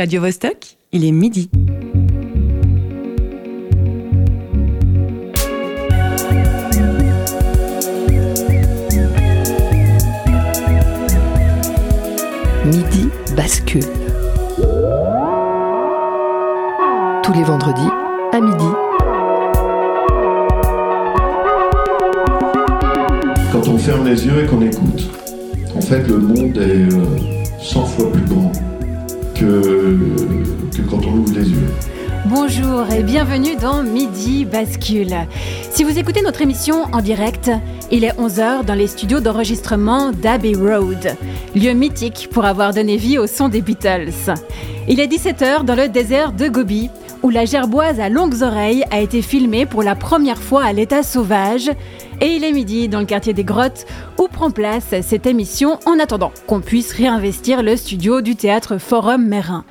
Radio Vostok, il est midi. Midi bascule. Tous les vendredis à midi. Quand on ferme les yeux et qu'on écoute, en fait, le monde est euh, 100 fois plus grand que, quand on ouvre les. Bonjour et bienvenue dans Midi Bascule. Si vous écoutez notre émission en direct, il est 11h dans les studios d'enregistrement d'Abbey Road, lieu mythique pour avoir donné vie au son des Beatles. Il est 17h dans le désert de Gobi, où la gerboise à longues oreilles a été filmée pour la première fois à l'état sauvage. Et il est midi dans le quartier des Grottes, où prend place cette émission en attendant qu'on puisse réinvestir le studio du théâtre Forum Mérin.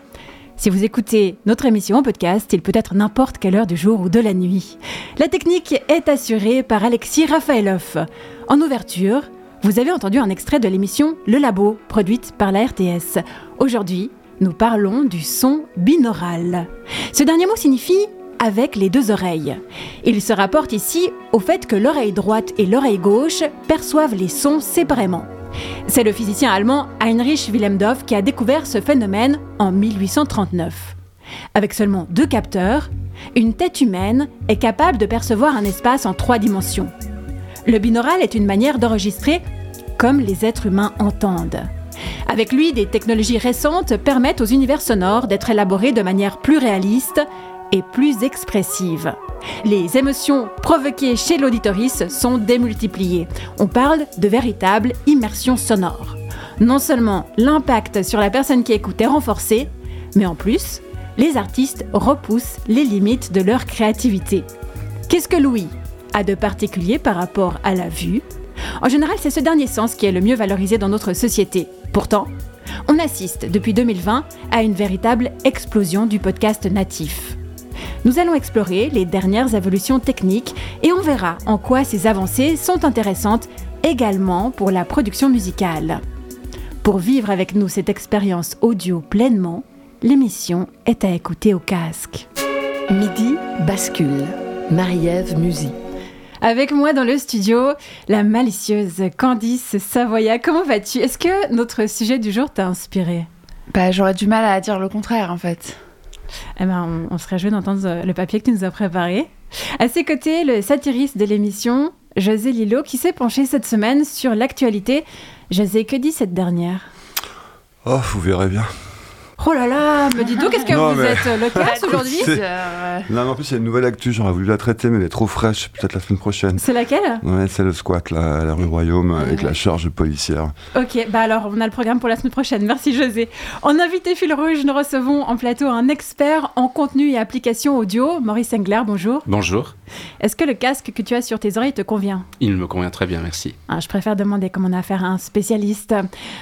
Si vous écoutez notre émission en podcast, il peut être n'importe quelle heure du jour ou de la nuit. La technique est assurée par Alexis Rafaelov. En ouverture, vous avez entendu un extrait de l'émission Le Labo, produite par la RTS. Aujourd'hui, nous parlons du son binaural. Ce dernier mot signifie avec les deux oreilles. Il se rapporte ici au fait que l'oreille droite et l'oreille gauche perçoivent les sons séparément. C'est le physicien allemand Heinrich Wilhelm Doff qui a découvert ce phénomène en 1839. Avec seulement deux capteurs, une tête humaine est capable de percevoir un espace en trois dimensions. Le binaural est une manière d'enregistrer comme les êtres humains entendent. Avec lui, des technologies récentes permettent aux univers sonores d'être élaborés de manière plus réaliste et plus expressive. Les émotions provoquées chez l'auditorice sont démultipliées. On parle de véritable immersion sonore. Non seulement l'impact sur la personne qui écoute est renforcé, mais en plus, les artistes repoussent les limites de leur créativité. Qu'est-ce que l'ouïe a de particulier par rapport à la vue? En général, c'est ce dernier sens qui est le mieux valorisé dans notre société. Pourtant, on assiste depuis 2020 à une véritable explosion du podcast natif. Nous allons explorer les dernières évolutions techniques et on verra en quoi ces avancées sont intéressantes également pour la production musicale. Pour vivre avec nous cette expérience audio pleinement, l'émission est à écouter au casque. Midi bascule. Marie-Ève Musy. Avec moi dans le studio, la malicieuse Candice Savoya. Comment vas-tu? Est-ce que notre sujet du jour t'a inspiré? Bah, j'aurais du mal à dire le contraire en fait. Eh ben, on, on serait joué d'entendre le papier que tu nous as préparé. À ses côtés, le satiriste de l'émission, José Lillo, qui s'est penché cette semaine sur l'actualité. José, que dit cette dernière? Oh, vous verrez bien. Oh là là, me dis donc, est-ce que Non, vous mais- êtes loquace aujourd'hui C'est- Euh, Non, mais en plus, il y a une nouvelle actu, j'aurais voulu la traiter, mais elle est trop fraîche, peut-être la semaine prochaine. C'est laquelle Ouais, c'est le squat, là, à la rue Royaume, avec la charge policière. Ok, bah alors on a le programme pour la semaine prochaine. Merci José. En invité fil rouge, nous recevons en plateau un expert en contenu et application audio, Maurice Engler. Bonjour. Bonjour, Est-ce que le casque que tu as sur tes oreilles te convient? Il me convient très bien, merci. Ah, Je préfère demander comme on a affaire à un spécialiste.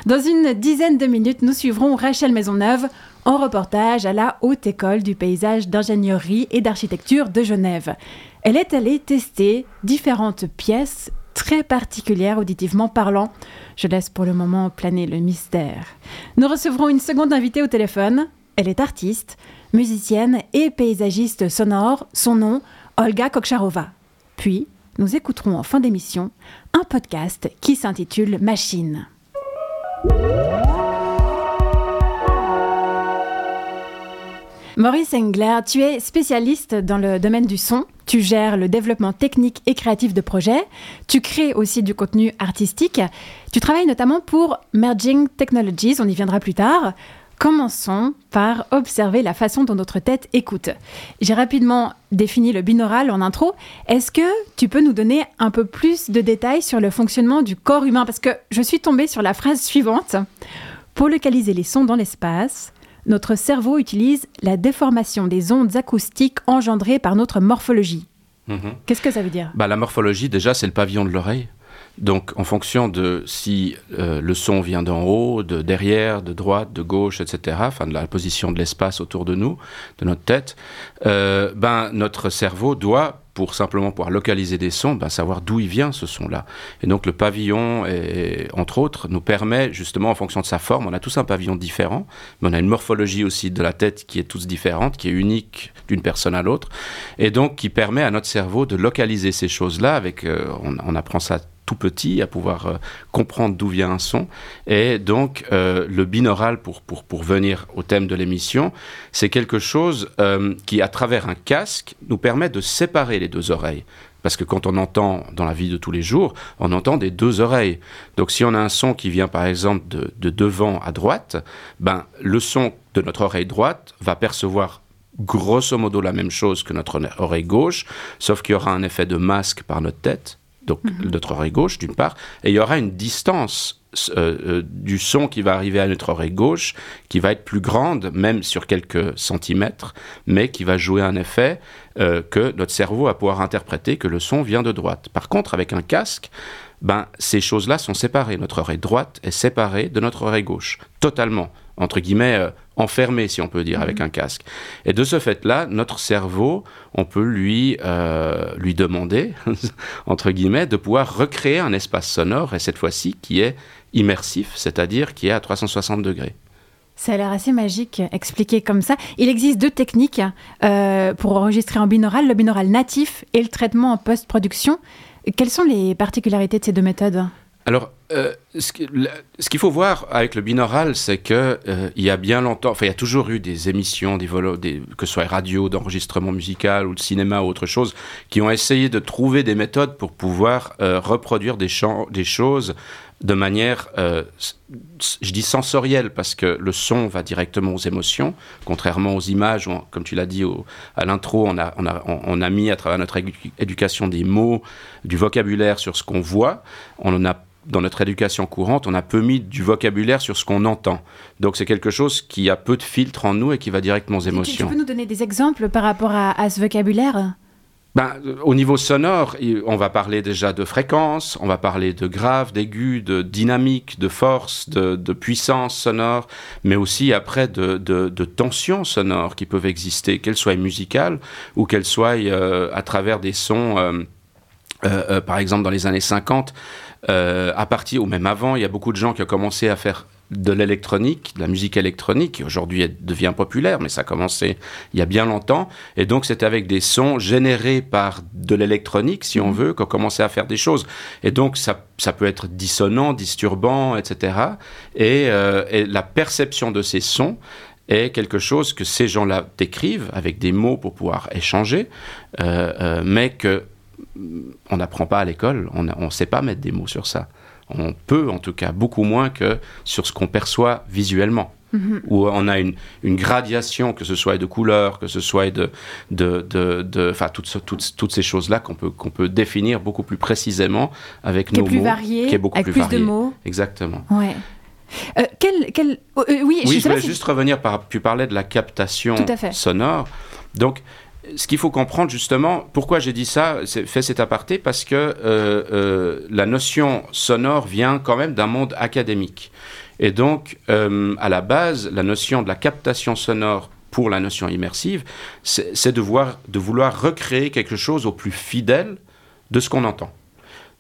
Dans une dizaine de minutes, nous suivrons Rachel Maisonneuve en reportage à la Haute École du paysage d'ingénierie et d'architecture de Genève. Elle est allée tester différentes pièces très particulières auditivement parlant. Je laisse pour le moment planer le mystère. Nous recevrons une seconde invitée au téléphone. Elle est artiste, musicienne et paysagiste sonore. Son nom, Olga Koksharova. Puis, nous écouterons en fin d'émission un podcast qui s'intitule Machine. Maurice Engler, tu es spécialiste dans le domaine du son. Tu gères le développement technique et créatif de projets. Tu crées aussi du contenu artistique. Tu travailles notamment pour Merging Technologies, on y viendra plus tard. Commençons par observer la façon dont notre tête écoute. J'ai rapidement défini le binaural en intro. Est-ce que tu peux nous donner un peu plus de détails sur le fonctionnement du corps humain? Parce que je suis tombée sur la phrase suivante. Pour localiser les sons dans l'espace, notre cerveau utilise la déformation des ondes acoustiques engendrées par notre morphologie. Mhm. Qu'est-ce que ça veut dire? Bah, la morphologie, déjà, c'est le pavillon de l'oreille. Donc, en fonction de si euh, le son vient d'en haut, de derrière, de droite, de gauche, etc., enfin de la position de l'espace autour de nous, de notre tête, euh, ben, notre cerveau doit pour simplement pouvoir localiser des sons, ben, savoir d'où il vient ce son-là. Et donc le pavillon, entre autres, nous permet justement, en fonction de sa forme, on a tous un pavillon différent, mais on a une morphologie aussi de la tête qui est tous différente, qui est unique d'une personne à l'autre, et donc qui permet à notre cerveau de localiser ces choses-là. Avec, euh, on, on apprend ça tout petit, à pouvoir euh, comprendre d'où vient un son. Et donc, euh, le binaural, pour, pour, pour venir au thème de l'émission, c'est quelque chose euh, qui, à travers un casque, nous permet de séparer les deux oreilles. Parce que quand on entend dans la vie de tous les jours, on entend des deux oreilles. Donc si on a un son qui vient par exemple de, de devant à droite, ben, le son de notre oreille droite va percevoir grosso modo la même chose que notre oreille gauche, sauf qu'il y aura un effet de masque par notre tête donc mm-hmm. notre oreille gauche d'une part, et il y aura une distance euh, euh, du son qui va arriver à notre oreille gauche qui va être plus grande, même sur quelques centimètres, mais qui va jouer un effet euh, que notre cerveau va pouvoir interpréter que le son vient de droite. Par contre, avec un casque, ben, ces choses-là sont séparées. Notre oreille droite est séparée de notre oreille gauche, totalement, entre guillemets, euh, enfermée, si on peut dire, avec mhm. un casque. Et de ce fait-là, notre cerveau, on peut lui, euh, lui demander, entre guillemets, de pouvoir recréer un espace sonore, et cette fois-ci qui est immersif, c'est-à-dire qui est à 360 degrés. Ça a l'air assez magique, expliqué comme ça. Il existe deux techniques euh, pour enregistrer en binaural, le binaural natif et le traitement en post-production. Quelles sont les particularités de ces deux méthodes? Alors, euh, ce qu'il faut voir avec le binaural, c'est que euh, il y a bien longtemps, enfin, il y a toujours eu des émissions, des, que ce soit radio, d'enregistrement musical ou de cinéma ou autre chose, qui ont essayé de trouver des méthodes pour pouvoir euh, reproduire des, choses de manière, euh, je dis sensorielle, parce que le son va directement aux émotions, contrairement aux images, comme tu l'as dit à l'intro, on a, on, a, mis à travers notre éducation des mots, du vocabulaire sur ce qu'on voit. On a dans notre éducation courante, on a peu mis du vocabulaire sur ce qu'on entend. Donc c'est quelque chose qui a peu de filtre en nous et qui va directement aux émotions. Tu, peux nous donner des exemples par rapport à ce vocabulaire? Ben, au niveau sonore, on va parler déjà de fréquence, on va parler de grave, d'aigu, de dynamique, de force, de, puissance sonore, mais aussi après de, de, tensions sonores qui peuvent exister, qu'elles soient musicales ou qu'elles soient euh, à travers des sons, euh, euh, par exemple dans les années 50, à partir ou même avant, il y a beaucoup de gens qui ont commencé à faire de l'électronique, de la musique électronique, qui aujourd'hui devient populaire, mais ça a commencé il y a bien longtemps. Et donc, c'est avec des sons générés par de l'électronique, si on mhm. veut, qu'on commençait à faire des choses. Et donc, ça, ça peut être dissonant, disturbant, etc. Euh, et, la perception de ces sons est quelque chose que ces gens-là décrivent avec des mots pour pouvoir échanger, euh, euh, mais que on n'apprend pas à l'école, on ne sait pas mettre des mots sur ça on peut en tout cas beaucoup moins que sur ce qu'on perçoit visuellement. Mhm. Où on a une, gradation, que ce soit de couleurs, que ce soit de, de, de, toutes, toutes, toutes, ces choses-là qu'on peut, qu'on peut définir beaucoup plus précisément avec qui nos est plus mots, varié, qui est beaucoup avec plus, de mots. Exactement. Ouais. Euh, quel, quel... Oh, euh, oui, je, voulais juste revenir par, tu parlais de la captation sonore. Donc, ce qu'il faut comprendre justement, pourquoi j'ai dit ça, fait cet aparté, parce que euh, euh, la notion sonore vient quand même d'un monde académique. Et donc, euh, à la base, la notion de la captation sonore pour la notion immersive, c'est de, de vouloir recréer quelque chose au plus fidèle de ce qu'on entend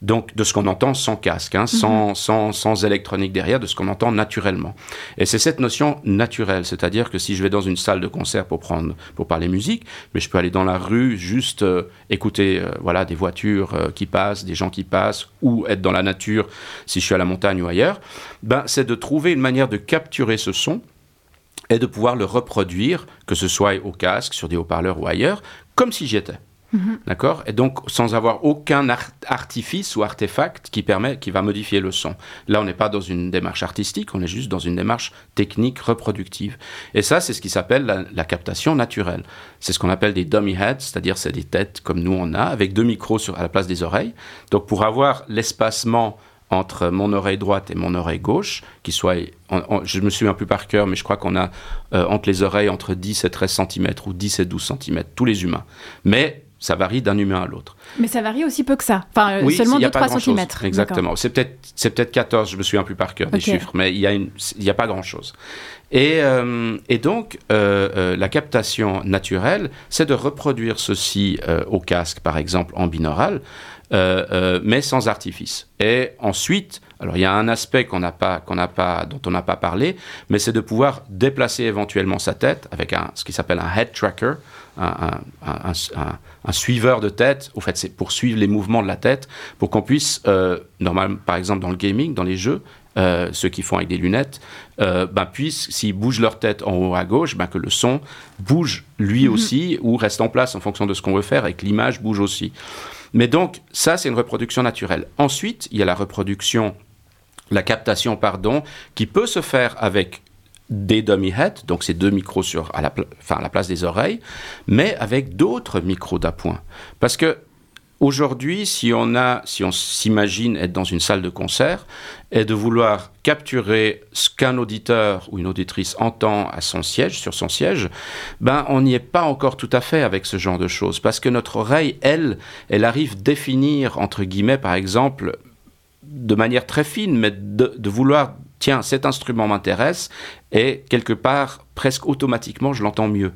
donc de ce qu'on entend sans casque, hein, sans, mhm. sans, sans, électronique derrière, de ce qu'on entend naturellement. Et c'est cette notion naturelle, c'est-à-dire que si je vais dans une salle de concert pour prendre, pour parler musique, mais je peux aller dans la rue juste euh, écouter, euh, voilà, des voitures euh, qui passent, des gens qui passent, ou être dans la nature si je suis à la montagne ou ailleurs. Ben, c'est de trouver une manière de capturer ce son et de pouvoir le reproduire, que ce soit au casque, sur des haut-parleurs ou ailleurs, comme si j'y étais. Mhm. D'accord? Et donc, sans avoir aucun artifice ou artefact qui, permet, qui va modifier le son. Là, on n'est pas dans une démarche artistique, on est juste dans une démarche technique reproductive. Et ça, c'est ce qui s'appelle la, captation naturelle. C'est ce qu'on appelle des dummy heads, c'est-à-dire c'est des têtes comme nous on a, avec deux micros sur, à la place des oreilles. Donc, pour avoir l'espacement entre mon oreille droite et mon oreille gauche, qui soit, je me souviens plus par cœur, mais je crois qu'on a euh, entre les oreilles entre 10 et 13 cm ou 10 et 12 cm, tous les humains. Mais Ça varie d'un humain à l'autre. Mais ça varie aussi peu que ça. Enfin, Oui, seulement il y a 2-3 pas grand-chose. cm. Exactement. C'est peut-être c'est peut-être 14, je me souviens plus par cœur des chiffres, mais il y a une il y a pas grand-chose. Et, euh, et donc euh, euh, la captation naturelle, c'est de reproduire ceci au casque, par exemple en binaural, mais sans artifice. Et ensuite, alors il y a un aspect qu'on n'a pas, qu'on n'a pas, dont on n'a pas parlé, mais c'est de pouvoir déplacer éventuellement sa tête avec un, ce qui s'appelle un head tracker, un, un- un- un- un- un suiveur de tête. Au fait, c'est pour suivre les mouvements de la tête, pour qu'on puisse, euh, normalement, par exemple dans le gaming, dans les jeux, euh, ceux qui font avec des lunettes, euh, ben, puissent, s'ils bougent leur tête en haut à gauche, ben, que le son bouge lui aussi ou reste en place en fonction de ce qu'on veut faire et que l'image bouge aussi. Mais donc, ça, c'est une reproduction naturelle. Ensuite, il y a la reproduction, la captation, pardon, qui peut se faire avec des dummy heads, donc ces deux micros sur, à, la, à la place des oreilles, mais avec d'autres micros d'appoint. Parce que aujourd'hui, si on a, si on s'imagine être dans une salle de concert et de vouloir capturer ce qu'un auditeur ou une auditrice entend à son siège, sur son siège, ben on n'y est pas encore tout à fait avec ce genre de choses, parce que notre oreille, elle, elle arrive définir entre guillemets, par exemple, de manière très fine, mais de vouloir, tiens, cet instrument m'intéresse, et quelque part, presque automatiquement, je l'entends mieux.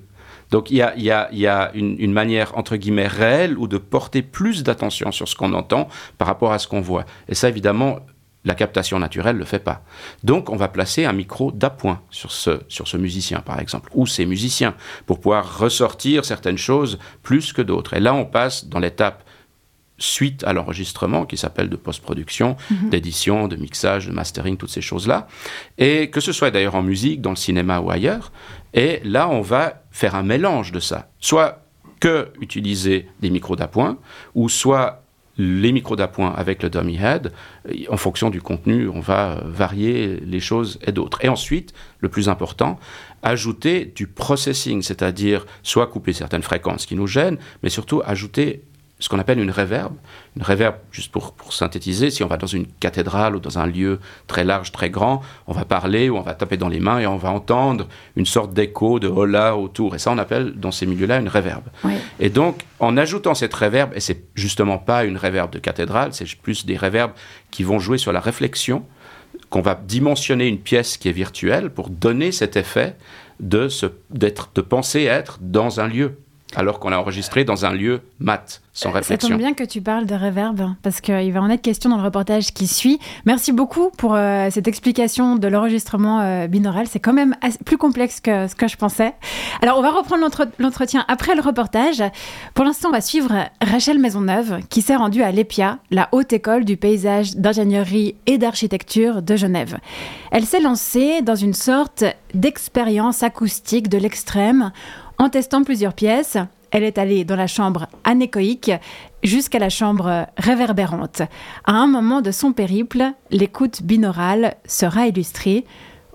Donc il y a, une manière, entre guillemets, réelle ou de porter plus d'attention sur ce qu'on entend par rapport à ce qu'on voit. Et ça, évidemment, la captation naturelle ne le fait pas. Donc on va placer un micro d'appoint sur ce, sur ce musicien, par exemple, ou ces musiciens, pour pouvoir ressortir certaines choses plus que d'autres. Et là, on passe dans l'étape suite à l'enregistrement qui s'appelle de post-production, d'édition, de mixage, de mastering, toutes ces choses-là. Et que ce soit d'ailleurs en musique, dans le cinéma ou ailleurs. Et là, on va faire un mélange de ça. Soit que utiliser des micros d'appoint, ou soit les micros d'appoint avec le dummy head. En fonction du contenu, on va euh, varier les choses et d'autres. Et ensuite, le plus important, ajouter du processing, c'est-à-dire soit couper certaines fréquences qui nous gênent, mais surtout ajouter ce qu'on appelle une réverbe. Une réverbe, juste pour, pour synthétiser, si on va dans une cathédrale ou dans un lieu très large, très grand, on va parler ou on va taper dans les mains et on va entendre une sorte d'écho, de hola autour. Et ça, on appelle dans ces milieux-là une réverbe. Oui. Et donc, en ajoutant cette réverbe, et c'est justement pas une réverbe de cathédrale, c'est plus des réverbes qui vont jouer sur la réflexion, qu'on va dimensionner une pièce qui est virtuelle pour donner cet effet de, se, d'être, de penser être dans un lieu, alors qu'on a enregistré dans un lieu mat, sans Ça réflexion. tombe bien que tu parles de reverb, parce qu'il va en être question dans le reportage qui suit. Merci beaucoup pour euh, cette explication de l'enregistrement euh, binaural. C'est quand même plus complexe que ce que je pensais. Alors, on va reprendre l'entre- l'entretien après le reportage. Pour l'instant, on va suivre Rachel Maisonneuve, qui s'est rendue à l'EPIA, la haute école du paysage, d'ingénierie et d'architecture de Genève. Elle s'est lancée dans une sorte d'expérience acoustique de l'extrême en testant plusieurs pièces. Elle est allée dans la chambre anéchoïque jusqu'à la chambre réverbérante. À un moment de son périple, l'écoute binaurale sera illustrée.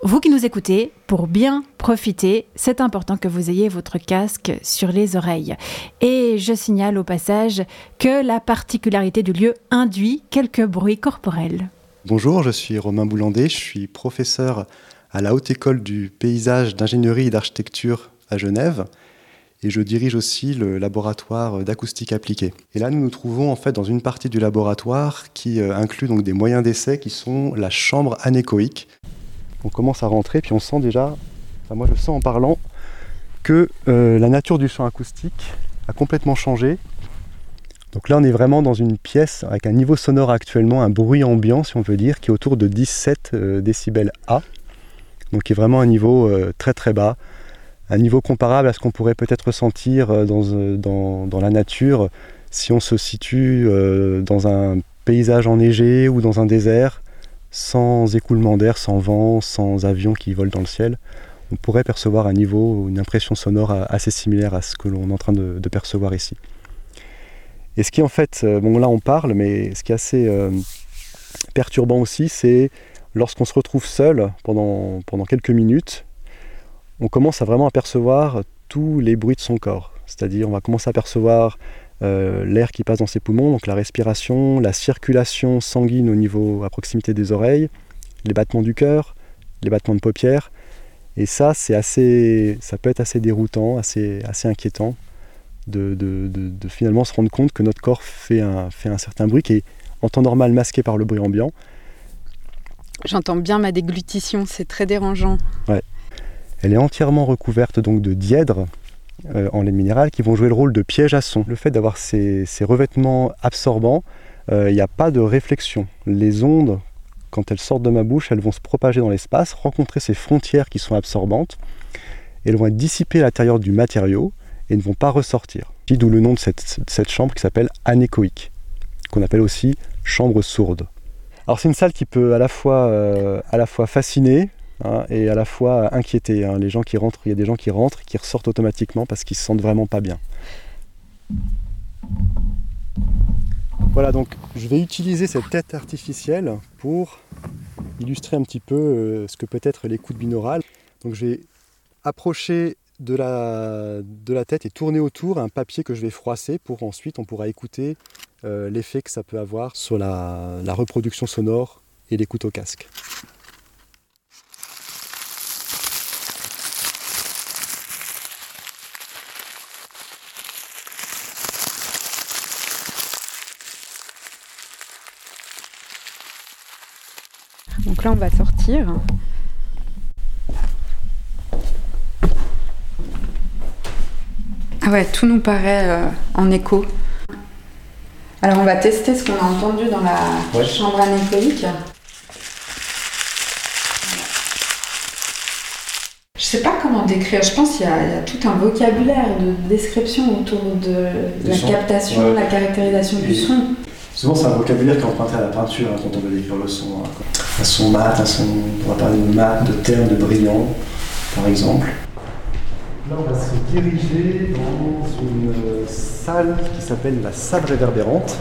Vous qui nous écoutez, pour bien profiter, c'est important que vous ayez votre casque sur les oreilles. Et je signale au passage que la particularité du lieu induit quelques bruits corporels. Bonjour, je suis Romain Boulandé, je suis professeur à la Haute École du paysage, d'ingénierie et d'architecture à Genève et je dirige aussi le laboratoire d'acoustique appliquée. Et là, nous nous trouvons en fait dans une partie du laboratoire qui euh, inclut donc des moyens d'essai qui sont la chambre anéchoïque. On commence à rentrer, puis on sent déjà, moi je sens en parlant, que euh, la nature du champ acoustique a complètement changé. Donc là, on est vraiment dans une pièce avec un niveau sonore actuellement, un bruit ambiant, si on veut dire, qui est autour de 17 euh, décibels A. Donc qui est vraiment un niveau très très bas, un niveau comparable à ce qu'on pourrait peut-être ressentir euh, dans, euh, dans, dans la nature si on se situe euh, dans un paysage enneigé ou dans un désert, sans écoulement d'air, sans vent, sans avion qui vole dans le ciel. On pourrait percevoir un niveau, une impression sonore assez similaire à ce que l'on est en train de- percevoir ici. Et ce qui en fait, bon là on parle, mais ce qui est assez perturbant aussi, c'est lorsqu'on se retrouve seul pendant, pendant quelques minutes, on commence à vraiment apercevoir tous les bruits de son corps. C'est-à-dire on va commencer à percevoir euh, l'air qui passe dans ses poumons, donc la respiration, la circulation sanguine au niveau à proximité des oreilles, les battements du cœur, les battements de paupières. Et ça, c'est assez, ça peut être assez déroutant, assez, assez inquiétant. de, de- de- de finalement se rendre compte que notre corps fait un, fait un certain bruit qui est en temps normal masqué par le bruit ambiant. J'entends bien ma déglutition, c'est très dérangeant. Elle est entièrement recouverte donc de dièdres euh, en laine minérale qui vont jouer le rôle de piège à son. Le fait d'avoir ces, revêtements absorbants, euh, il n'y a pas de réflexion. Les ondes, quand elles sortent de ma bouche, elles vont se propager dans l'espace, rencontrer ces frontières qui sont absorbantes, elles vont être dissipées à l'intérieur du matériau et ne vont pas ressortir. D'où le nom de cette, chambre qui s'appelle anéchoïque, qu'on appelle aussi chambre sourde. Alors c'est une salle qui peut à la fois, euh, à la fois fasciner, hein, et à la fois inquiéter. hein. Les gens qui rentrent, il y a des gens qui rentrent, qui ressortent automatiquement parce qu'ils se sentent vraiment pas bien. Voilà, donc je vais utiliser cette tête artificielle pour illustrer un petit peu euh, ce que peut être l'écoute binaurale. Donc je vais approcher de la, de la tête et tourner autour un papier que je vais froisser pour ensuite on pourra écouter euh, l'effet que ça peut avoir sur la, la reproduction sonore et l'écoute au casque. Donc là, on va sortir. Ah ouais, tout nous paraît euh, en écho. Alors on va tester ce qu'on a entendu dans la Ouais. chambre anéchoïque. Je sais pas comment décrire, je pense qu'il y, a il y a tout un vocabulaire de description autour de la captation, Ouais. la caractérisation du son. Souvent c'est un vocabulaire qui est emprunté à la peinture hein, quand on veut décrire le son. hein. Un son mat, son, on va parler de mat, de terme, de brillant, par exemple. Là on va se diriger dans une euh, salle qui s'appelle la salle réverbérante.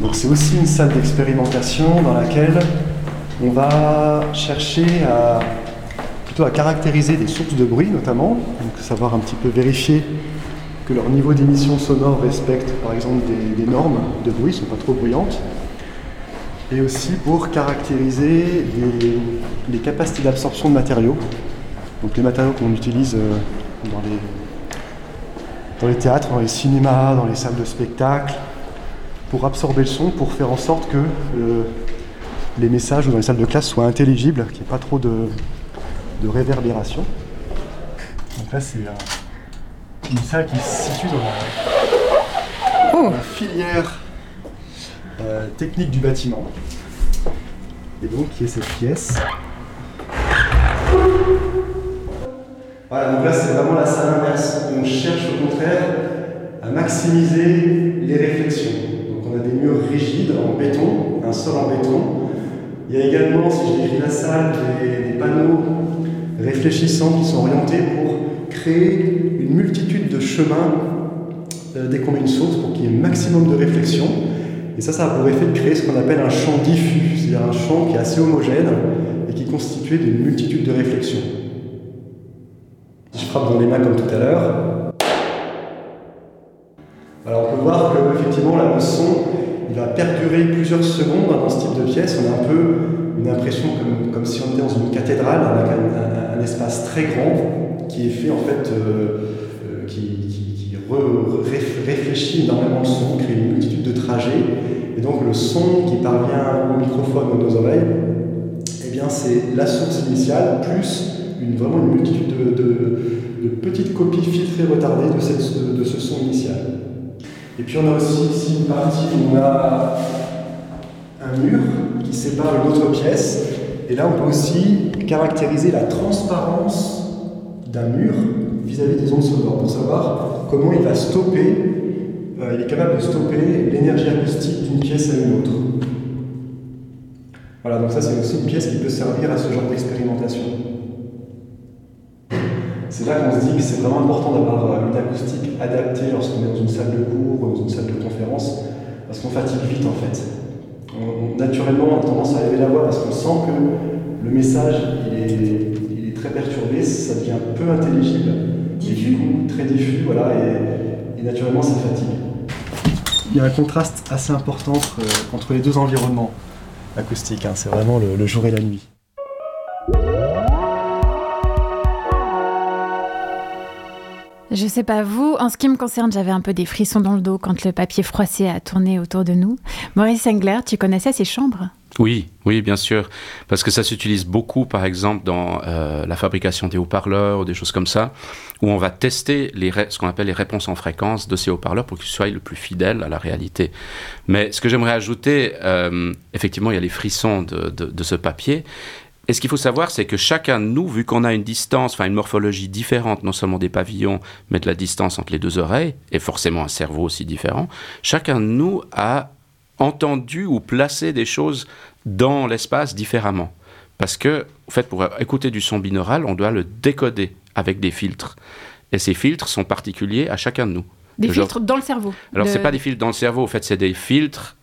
Donc c'est aussi une salle d'expérimentation dans laquelle on va chercher à plutôt à caractériser des sources de bruit notamment, donc savoir un petit peu vérifier que leur niveau d'émission sonore respecte par exemple des, normes de bruit, ne sont pas trop bruyantes, et aussi pour caractériser les, capacités d'absorption de matériaux, donc les matériaux qu'on utilise euh, dans les, dans les théâtres, dans les cinémas, dans les salles de spectacle, pour absorber le son, pour faire en sorte que euh, les messages dans les salles de classe soient intelligibles, qu'il n'y ait pas trop de, de réverbération. Donc là c'est euh, une salle qui se situe dans la, la filière euh, technique du bâtiment. Et donc qui est cette pièce. Voilà, donc là c'est vraiment la salle inverse. On cherche au contraire à maximiser les réflexions. Donc on a des murs rigides en béton, un sol en béton. Il y a également, si je décris la salle, des, des panneaux réfléchissants qui sont orientés pour créer multitude de chemins euh, dès qu'on met une source pour qu'il y ait un maximum de réflexion. Et ça, ça a pour effet de créer ce qu'on appelle un champ diffus, c'est-à-dire un champ qui est assez homogène et qui est constitué d'une multitude de réflexions. Si je frappe dans les mains comme tout à l'heure, alors on peut voir que effectivement là, le son il va perdurer plusieurs secondes dans ce type de pièce. On a un peu une impression comme, comme si on était dans une cathédrale avec un, espace très grand qui est fait en fait euh, réfléchit énormément le son, crée une multitude de trajets. Et donc le son qui parvient au microphone à nos oreilles, eh bien c'est la source initiale plus une, vraiment une multitude de, petites copies filtrées retardées de ce son initial. Et puis on a aussi ici une partie où on a un mur qui sépare une autre pièce. Et là, on peut aussi caractériser la transparence d'un mur vis-à-vis des ondes sonores pour savoir comment il va stopper, euh, il est capable de stopper l'énergie acoustique d'une pièce à une autre. Voilà, donc ça c'est aussi une pièce qui peut servir à ce genre d'expérimentation. C'est là qu'on se dit que c'est vraiment important d'avoir euh, une acoustique adaptée lorsqu'on est dans une salle de cours ou dans une salle de conférence, parce qu'on fatigue vite en fait. On- naturellement, on a tendance à élever la voix parce qu'on sent que le message il est très perturbé, ça devient peu intelligible, et du coup très diffus, voilà, et, et naturellement ça fatigue. Il y a un contraste assez important entre, entre les deux environnements acoustiques, hein. c'est vraiment le- le jour et la nuit. Je sais pas vous, en ce qui me concerne, j'avais un peu des frissons dans le dos quand le papier froissé a tourné autour de nous. Maurice Engler, tu connaissais ces chambres? Oui, oui, bien sûr, parce que ça s'utilise beaucoup, par exemple, dans euh, la fabrication des haut-parleurs ou des choses comme ça, où on va tester ce qu'on appelle les réponses en fréquence de ces haut-parleurs pour qu'ils soient le plus fidèles à la réalité. Mais ce que j'aimerais ajouter, euh, effectivement, il y a les frissons de, de, de ce papier, et ce qu'il faut savoir, c'est que chacun de nous, vu qu'on a une distance, enfin une morphologie différente, non seulement des pavillons, mais de la distance entre les deux oreilles, et forcément un cerveau aussi différent, chacun de nous a entendu ou placé des choses dans l'espace différemment. Parce que, en fait, pour écouter du son binaural, on doit le décoder avec des filtres. Et ces filtres sont particuliers à chacun de nous. Des filtres dans le cerveau Alors, Le- c'est pas des filtres dans le cerveau, en fait, c'est des filtres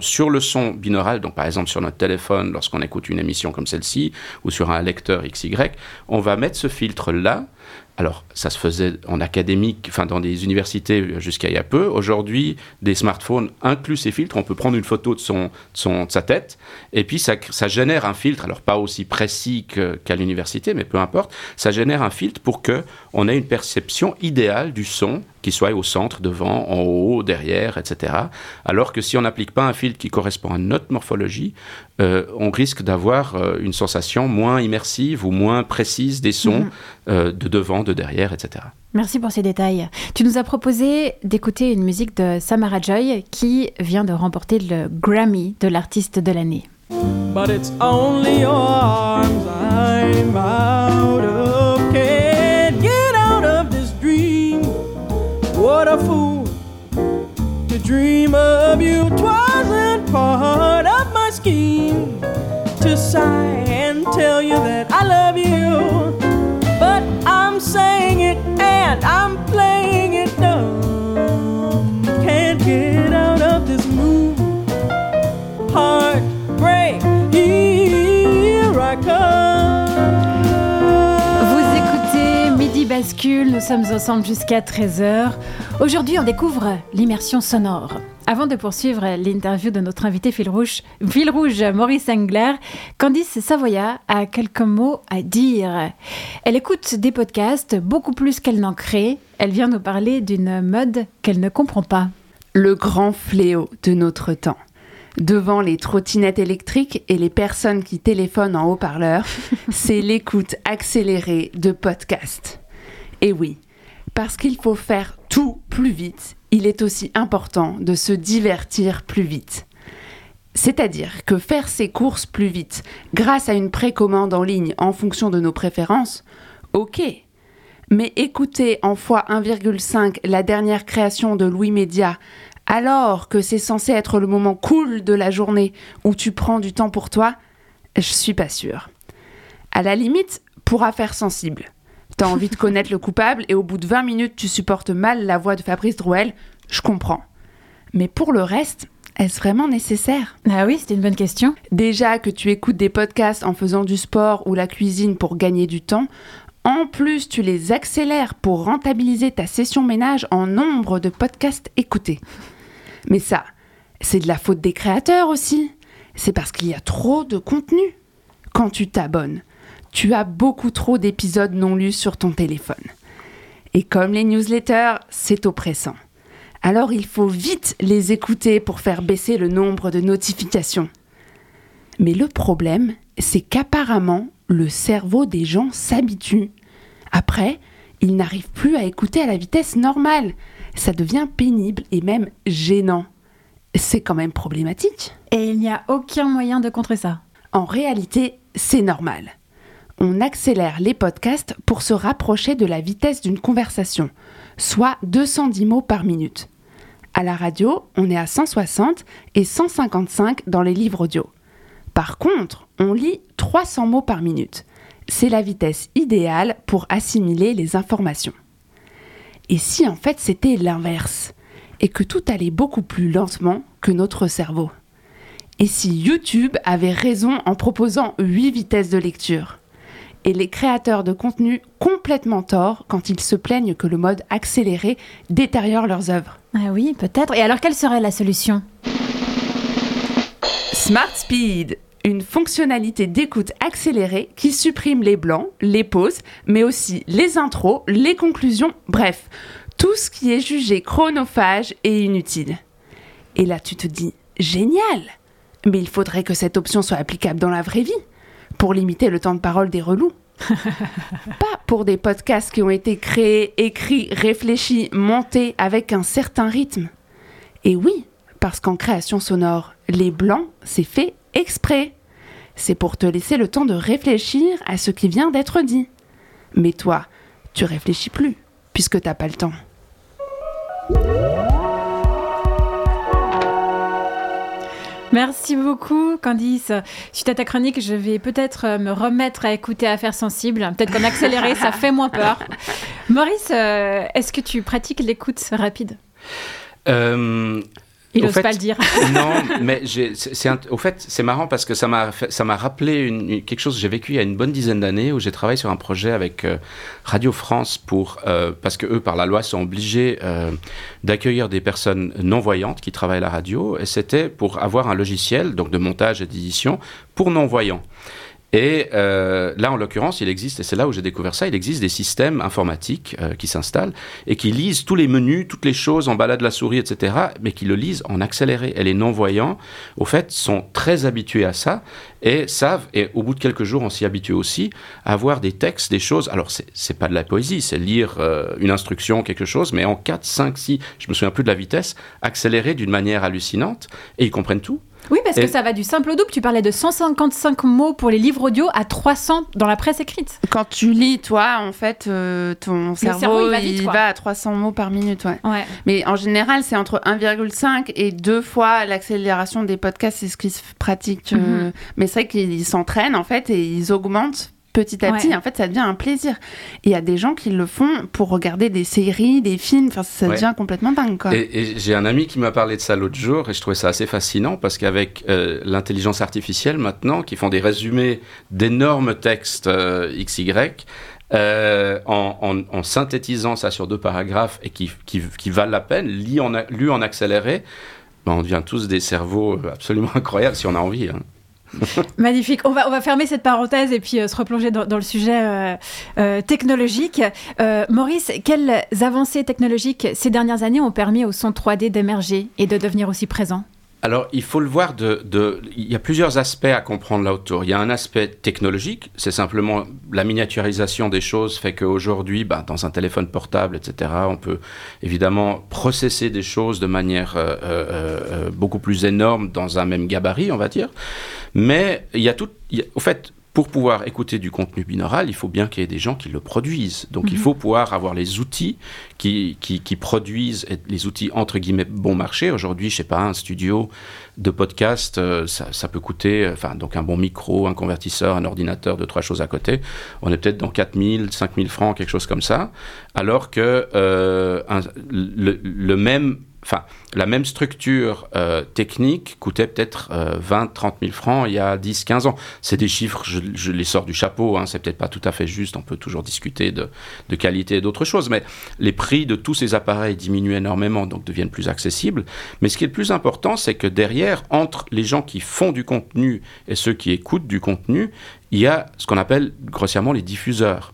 sur le son binaural, donc par exemple sur notre téléphone, lorsqu'on écoute une émission comme celle-ci, ou sur un lecteur XY, on va mettre ce filtre-là. Alors, ça se faisait en académique, enfin dans des universités jusqu'à il y a peu. Aujourd'hui, des smartphones incluent ces filtres. On peut prendre une photo de, son, de, son- de sa tête, et puis ça, ça génère un filtre. Alors, pas aussi précis qu'à l'université, mais peu importe. Ça génère un filtre pour que on ait une perception idéale du son, qui soit au centre, devant, en haut, derrière, etc. Alors que si on n'applique pas un filtre qui correspond à notre morphologie, euh, on risque d'avoir euh, une sensation moins immersive ou moins précise des sons Mhm. euh, de devant, de derrière, etc. Merci pour ces détails. Tu nous as proposé d'écouter une musique de Samara Joy qui vient de remporter le Grammy de l'artiste de l'année. But it's only your arms I'm out of. A fool to dream of you. Twasn't part of my scheme to sigh and tell you that I love you. Nous sommes ensemble jusqu'à 13h. Aujourd'hui, on découvre l'immersion sonore. Avant de poursuivre l'interview de notre invité fil rouge, fil rouge Maurice Engler, Candice Savoya a quelques mots à dire. Elle écoute des podcasts beaucoup plus qu'elle n'en crée. Elle vient nous parler d'une mode qu'elle ne comprend pas. Le grand fléau de notre temps. Devant les trottinettes électriques et les personnes qui téléphonent en haut-parleur, c'est l'écoute accélérée de podcasts. Et oui, parce qu'il faut faire tout plus vite, il est aussi important de se divertir plus vite. C'est-à-dire que faire ses courses plus vite grâce à une précommande en ligne en fonction de nos préférences, ok. Mais écouter en fois 1,5 la dernière création de Louis Média alors que c'est censé être le moment cool de la journée où tu prends du temps pour toi, je suis pas sûre. À la limite, pour affaires sensibles. T'as envie de connaître le coupable et au bout de 20 minutes tu supportes mal la voix de Fabrice Drouel, je comprends. Mais pour le reste, est-ce vraiment nécessaire? Ah oui, c'était une bonne question. Déjà que tu écoutes des podcasts en faisant du sport ou la cuisine pour gagner du temps, en plus tu les accélères pour rentabiliser ta session ménage en nombre de podcasts écoutés. Mais ça, c'est de la faute des créateurs aussi. C'est parce qu'il y a trop de contenu. Quand tu t'abonnes, tu as beaucoup trop d'épisodes non lus sur ton téléphone. Et comme les newsletters, c'est oppressant. Alors il faut vite les écouter pour faire baisser le nombre de notifications. Mais le problème, c'est qu'apparemment, le cerveau des gens s'habitue. Après, ils n'arrivent plus à écouter à la vitesse normale. Ça devient pénible et même gênant. C'est quand même problématique. Et il n'y a aucun moyen de contrer ça. En réalité, c'est normal. On accélère les podcasts pour se rapprocher de la vitesse d'une conversation, soit 210 mots par minute. À la radio, on est à 160 et 155 dans les livres audio. Par contre, on lit 300 mots par minute. C'est la vitesse idéale pour assimiler les informations. Et si en fait c'était l'inverse, et que tout allait beaucoup plus lentement que notre cerveau? Et si YouTube avait raison en proposant 8 vitesses de lecture? Et les créateurs de contenu complètement tort quand ils se plaignent que le mode accéléré détériore leurs œuvres. Ah oui, peut-être. Et alors, quelle serait la solution? Smart Speed une fonctionnalité d'écoute accélérée qui supprime les blancs, les pauses, mais aussi les intros, les conclusions, bref, tout ce qui est jugé chronophage et inutile. Et là, tu te dis, génial Mais il faudrait que cette option soit applicable dans la vraie vie, pour limiter le temps de parole des relous. Pas pour des podcasts qui ont été créés, écrits, réfléchis, montés avec un certain rythme. Et oui, parce qu'en création sonore, les blancs, c'est fait exprès. C'est pour te laisser le temps de réfléchir à ce qui vient d'être dit. Mais toi, tu réfléchis plus, puisque t'as pas le temps. Merci beaucoup, Candice. Suite à ta chronique, je vais peut-être euh, me remettre à écouter Affaires sensibles. Peut-être qu'en accéléré, ça fait moins peur. Maurice, euh, est-ce que tu pratiques l'écoute rapide? Euh, Il n'ose pas le dire. non, mais c'est au fait, c'est marrant parce que ça m'a ça m'a rappelé une- une- quelque chose que j'ai vécu il y a une bonne dizaine d'années où j'ai travaillé sur un projet avec euh, Radio France pour euh, parce que eux par la loi sont obligés euh, d'accueillir des personnes non voyantes qui travaillent à la radio et c'était pour avoir un logiciel donc de montage et d'édition pour non voyants. Et euh, là, en l'occurrence, il existe, et c'est là où j'ai découvert ça, il existe des systèmes informatiques euh, qui s'installent et qui lisent tous les menus, toutes les choses en balade la souris, etc., mais qui le lisent en accéléré. Et les non-voyants, au fait, sont très habitués à ça et savent, et au bout de quelques jours, on s'y habitue aussi, à avoir des textes, des choses. Alors, c'est pas de la poésie, c'est lire euh, une instruction, quelque chose, mais en 4, 5, 6, je me souviens plus de la vitesse, accéléré d'une manière hallucinante, et ils comprennent tout. Oui, parce que ça va du simple au double. Tu parlais de 155 mots pour les livres audio à 300 dans la presse écrite. Quand tu lis, toi, en fait, euh, ton cerveau, cerveau, il va vite, va à 300 mots par minute. Ouais. Ouais. Mais en général, c'est entre 1,5 et 2 fois l'accélération des podcasts. C'est ce qui se pratique. euh, Mhm. Mais c'est vrai qu'ils s'entraînent, en fait, et ils augmentent petit à petit. En fait, ça devient un plaisir. Et il y a des gens qui le font pour regarder des séries, des films. Enfin, ça Ouais. devient complètement dingue, quoi. Et, et j'ai un ami qui m'a parlé de ça l'autre jour et je trouvais ça assez fascinant parce qu'avec euh, l'intelligence artificielle maintenant, qui font des résumés d'énormes textes euh, XY, euh, en, en- en synthétisant ça sur deux paragraphes et qui, qui, qui valent la peine, lus en, lus en accéléré, ben, on devient tous des cerveaux absolument incroyables si on a envie. hein. Magnifique. On va, on va fermer cette parenthèse et puis euh, se replonger dans, le sujet euh, euh, technologique. Maurice, quelles avancées technologiques ces dernières années ont permis au son 3D d'émerger et de devenir aussi présent? Alors, il faut le voir de, de- Il y a plusieurs aspects à comprendre là autour. Il y a un aspect technologique, c'est simplement la miniaturisation des choses fait qu'aujourd'hui, bah, dans un téléphone portable, etc., on peut évidemment processer des choses de manière euh, euh, euh, beaucoup plus énorme dans un même gabarit, on va dire. Mais il y a tout. il y a- au fait, pour pouvoir écouter du contenu binaural, il faut bien qu'il y ait des gens qui le produisent. Donc il Mhm. faut pouvoir avoir les outils qui, qui, qui produisent, les outils entre guillemets bon marché. Aujourd'hui, je sais pas, un studio de podcast, euh, ça, ça peut coûter, euh, enfin, donc un bon micro, un convertisseur, un ordinateur, deux, trois choses à côté. On est peut-être dans 4000, 5000 francs, quelque chose comme ça. Alors que euh, un- le, le même enfin, la même structure euh, technique coûtait peut-être euh, 20, 30 000 francs il y a 10, 15 ans. C'est des chiffres, je, je les sors du chapeau, hein, c'est peut-être pas tout à fait juste, on peut toujours discuter de, de qualité et d'autres choses, mais les prix de tous ces appareils diminuent énormément, donc deviennent plus accessibles. Mais ce qui est le plus important, c'est que derrière, entre les gens qui font du contenu et ceux qui écoutent du contenu, il y a ce qu'on appelle grossièrement les diffuseurs.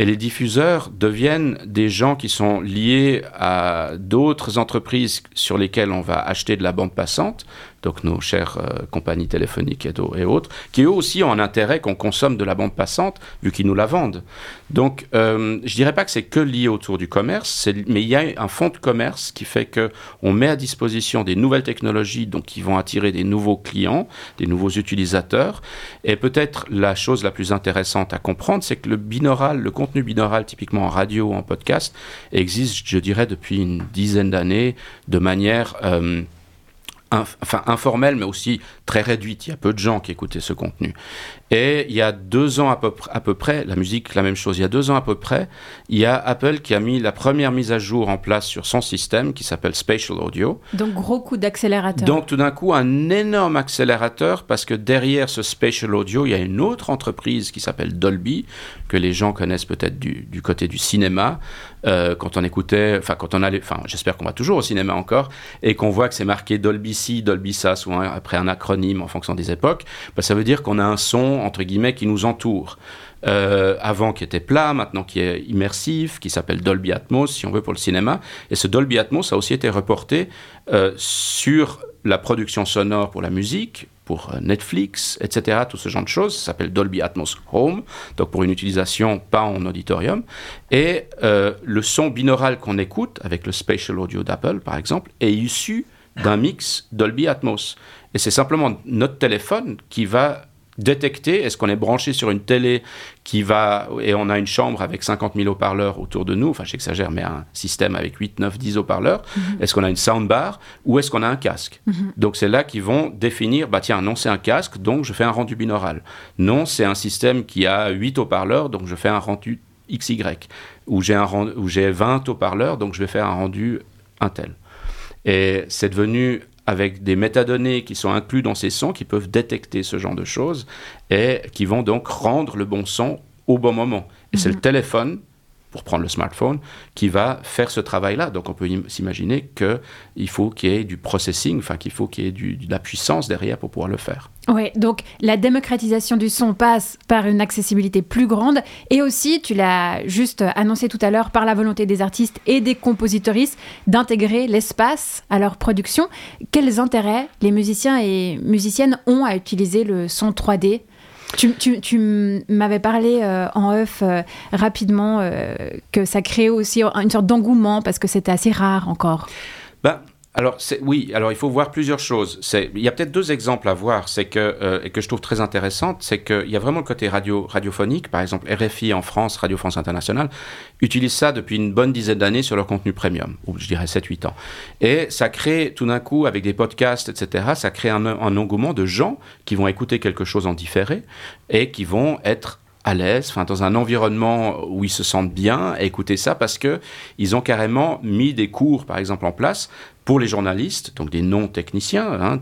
Et les diffuseurs deviennent des gens qui sont liés à d'autres entreprises sur lesquelles on va acheter de la bande passante, donc nos chères euh, compagnies téléphoniques et, autres, qui eux aussi ont un intérêt qu'on consomme de la bande passante, vu qu'ils nous la vendent. Donc, euh, je dirais pas que c'est que lié autour du commerce, mais il y a un fonds de commerce qui fait que on met à disposition des nouvelles technologies, donc qui vont attirer des nouveaux clients, des nouveaux utilisateurs. Et peut-être la chose la plus intéressante à comprendre, c'est que le binaural, le contenu binaural, typiquement en radio ou en podcast, existe, je dirais, depuis une dizaine d'années, de manière euh, enfin, informelle, mais aussi très réduite. Il y a peu de gens qui écoutaient ce contenu. Et il y a deux ans à peu, pr- à peu près, la musique, la même chose, il y a deux ans à peu près, il y a Apple qui a mis la première mise à jour en place sur son système qui s'appelle Spatial Audio. Donc, gros coup d'accélérateur. Donc tout d'un coup, un énorme accélérateur parce que derrière ce spatial audio, il y a une autre entreprise qui s'appelle Dolby, que les gens connaissent peut-être du, du côté du cinéma. Euh, quand on écoutait, enfin quand on allait, enfin j'espère qu'on va toujours au cinéma encore, et qu'on voit que c'est marqué Dolby DBC, Dolby Ça, souvent après un acronyme en fonction des époques, bah, ça veut dire qu'on a un son, entre guillemets, qui nous entoure. Euh, avant qui était plat, maintenant qui est immersif, qui s'appelle Dolby Atmos, si on veut, pour le cinéma. Et ce Dolby Atmos a aussi été reporté euh, sur la production sonore pour la musique, pour euh, Netflix, etc., tout ce genre de choses. Ça s'appelle Dolby Atmos Home, donc pour une utilisation pas en auditorium. Et le son binaural qu'on écoute, avec le Spatial Audio d'Apple, par exemple, est issu d'un mix Dolby Atmos. Et c'est simplement notre téléphone qui va détecter, est-ce qu'on est branché sur une télé qui va, et on a une chambre avec 50 000 haut-parleurs autour de nous, enfin j'exagère, mais un système avec 8, 9, 10 haut-parleurs, mhm. est-ce qu'on a une soundbar ou est-ce qu'on a un casque? Mhm. Donc c'est là qu'ils vont définir, bah tiens, non c'est un casque, donc je fais un rendu binaural. Non, c'est un système qui a 8 haut-parleurs, donc je fais un rendu XY. Ou j'ai, un, ou j'ai 20 haut-parleurs, donc je vais faire un rendu Intel. Et c'est devenu avec des métadonnées qui sont inclus dans ces sons, qui peuvent détecter ce genre de choses et qui vont donc rendre le bon son au bon moment. Et c'est le mhm. téléphone pour prendre le smartphone, qui va faire ce travail-là. Donc on peut s'imaginer qu'il faut qu'il y ait du processing, enfin qu'il faut qu'il y ait de la puissance derrière pour pouvoir le faire. Oui, donc la démocratisation du son passe par une accessibilité plus grande et aussi, tu l'as juste annoncé tout à l'heure, par la volonté des artistes et des compositoristes d'intégrer l'espace à leur production. Quels intérêts les musiciens et musiciennes ont à utiliser le son 3D tu, m'avais parlé euh, en off euh, rapidement euh, que ça créait aussi une sorte d'engouement parce que c'était assez rare encore. Ben, alors oui, alors il faut voir plusieurs choses. Il y a peut-être deux exemples à voir, c'est que euh, et que je trouve très intéressantes, c'est qu'il y a vraiment le côté radio radiophonique. Par exemple, RFI en France, Radio France Internationale, utilise ça depuis une bonne dizaine d'années sur leur contenu premium, ou je dirais 7-8 ans. Et ça crée tout d'un coup, avec des podcasts, etc., ça crée un, un engouement de gens qui vont écouter quelque chose en différé et qui vont être à l'aise, enfin dans un environnement où ils se sentent bien à écouter ça parce que ils ont carrément mis des cours par exemple en place pour les journalistes, donc des non-techniciens, hein,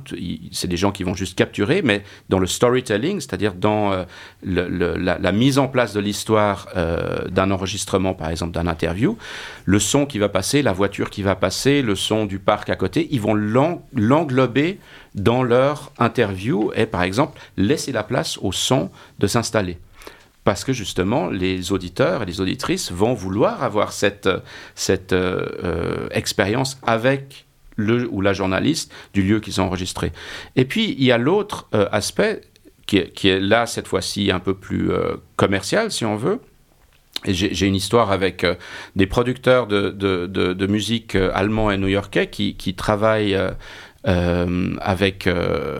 c'est des gens qui vont juste capturer, mais dans le storytelling, c'est-à-dire dans euh, la, mise en place de l'histoire euh, d'un enregistrement, par exemple d'un interview, le son qui va passer, la voiture qui va passer, le son du parc à côté, ils vont l'englober dans leur interview et, par exemple, laisser la place au son de s'installer parce que justement, les auditeurs et les auditrices vont vouloir avoir cette, cette euh, expérience avec le ou la journaliste du lieu qu'ils ont enregistré. Et puis, il y a l'autre euh, aspect qui est, là, cette fois-ci, un peu plus euh, commercial, si on veut. J'ai une histoire avec euh, des producteurs de, de, musique allemands et new-yorkais qui, qui travaillent euh, avec euh,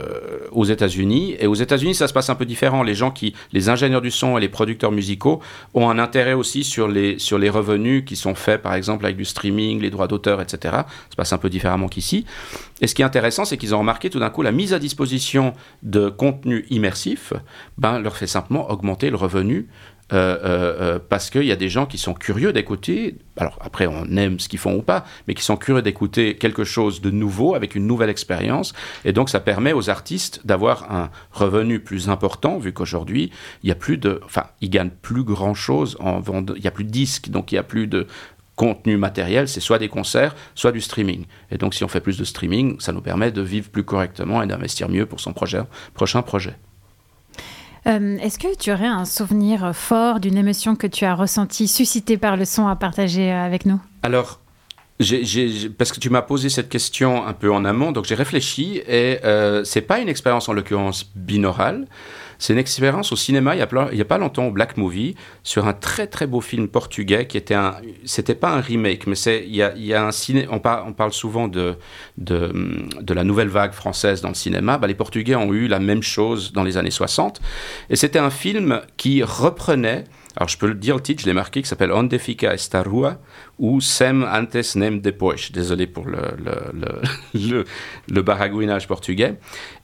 aux États-Unis. Et aux États-Unis, ça se passe un peu différent. Les gens qui, les ingénieurs du son et les producteurs musicaux ont un intérêt aussi sur les sur les revenus qui sont faits, par exemple avec du streaming, les droits d'auteur, etc. Ça se passe un peu différemment qu'ici. Et ce qui est intéressant, c'est qu'ils ont remarqué tout d'un coup la mise à disposition de contenu immersif, ben leur fait simplement augmenter le revenu euh, euh, euh, parce qu'il y a des gens qui sont curieux d'écouter, alors après on aime ce qu'ils font ou pas, mais qui sont curieux d'écouter quelque chose de nouveau avec une nouvelle expérience, et donc ça permet aux artistes d'avoir un revenu plus important, vu qu'aujourd'hui il y a plus de, enfin ils gagnent plus grand chose en vendant, il y a plus de disques, donc il y a plus de contenu matériel, c'est soit des concerts, soit du streaming. Et donc si on fait plus de streaming, ça nous permet de vivre plus correctement et d'investir mieux pour son prochain projet. Euh, est-ce que tu aurais un souvenir fort d'une émotion que tu as ressentie, suscitée par le son à partager euh, avec nous? Alors, parce que tu m'as posé cette question un peu en amont, donc j'ai réfléchi et euh, c'est pas une expérience en l'occurrence binaurale. C'est une expérience au cinéma, il n'y a, pas longtemps, au Black Movie, sur un très très beau film portugais qui était un. C'était pas un remake, mais c'est il y a, un ciné. On, on parle souvent de, de, la nouvelle vague française dans le cinéma. Bah, les Portugais ont eu la même chose dans les années 60. Et c'était un film qui reprenait alors je peux le dire le titre, je l'ai marqué, qui s'appelle Onde fica esta rua ou Sem antes nem depois. Désolé pour le, le, baragouinage portugais.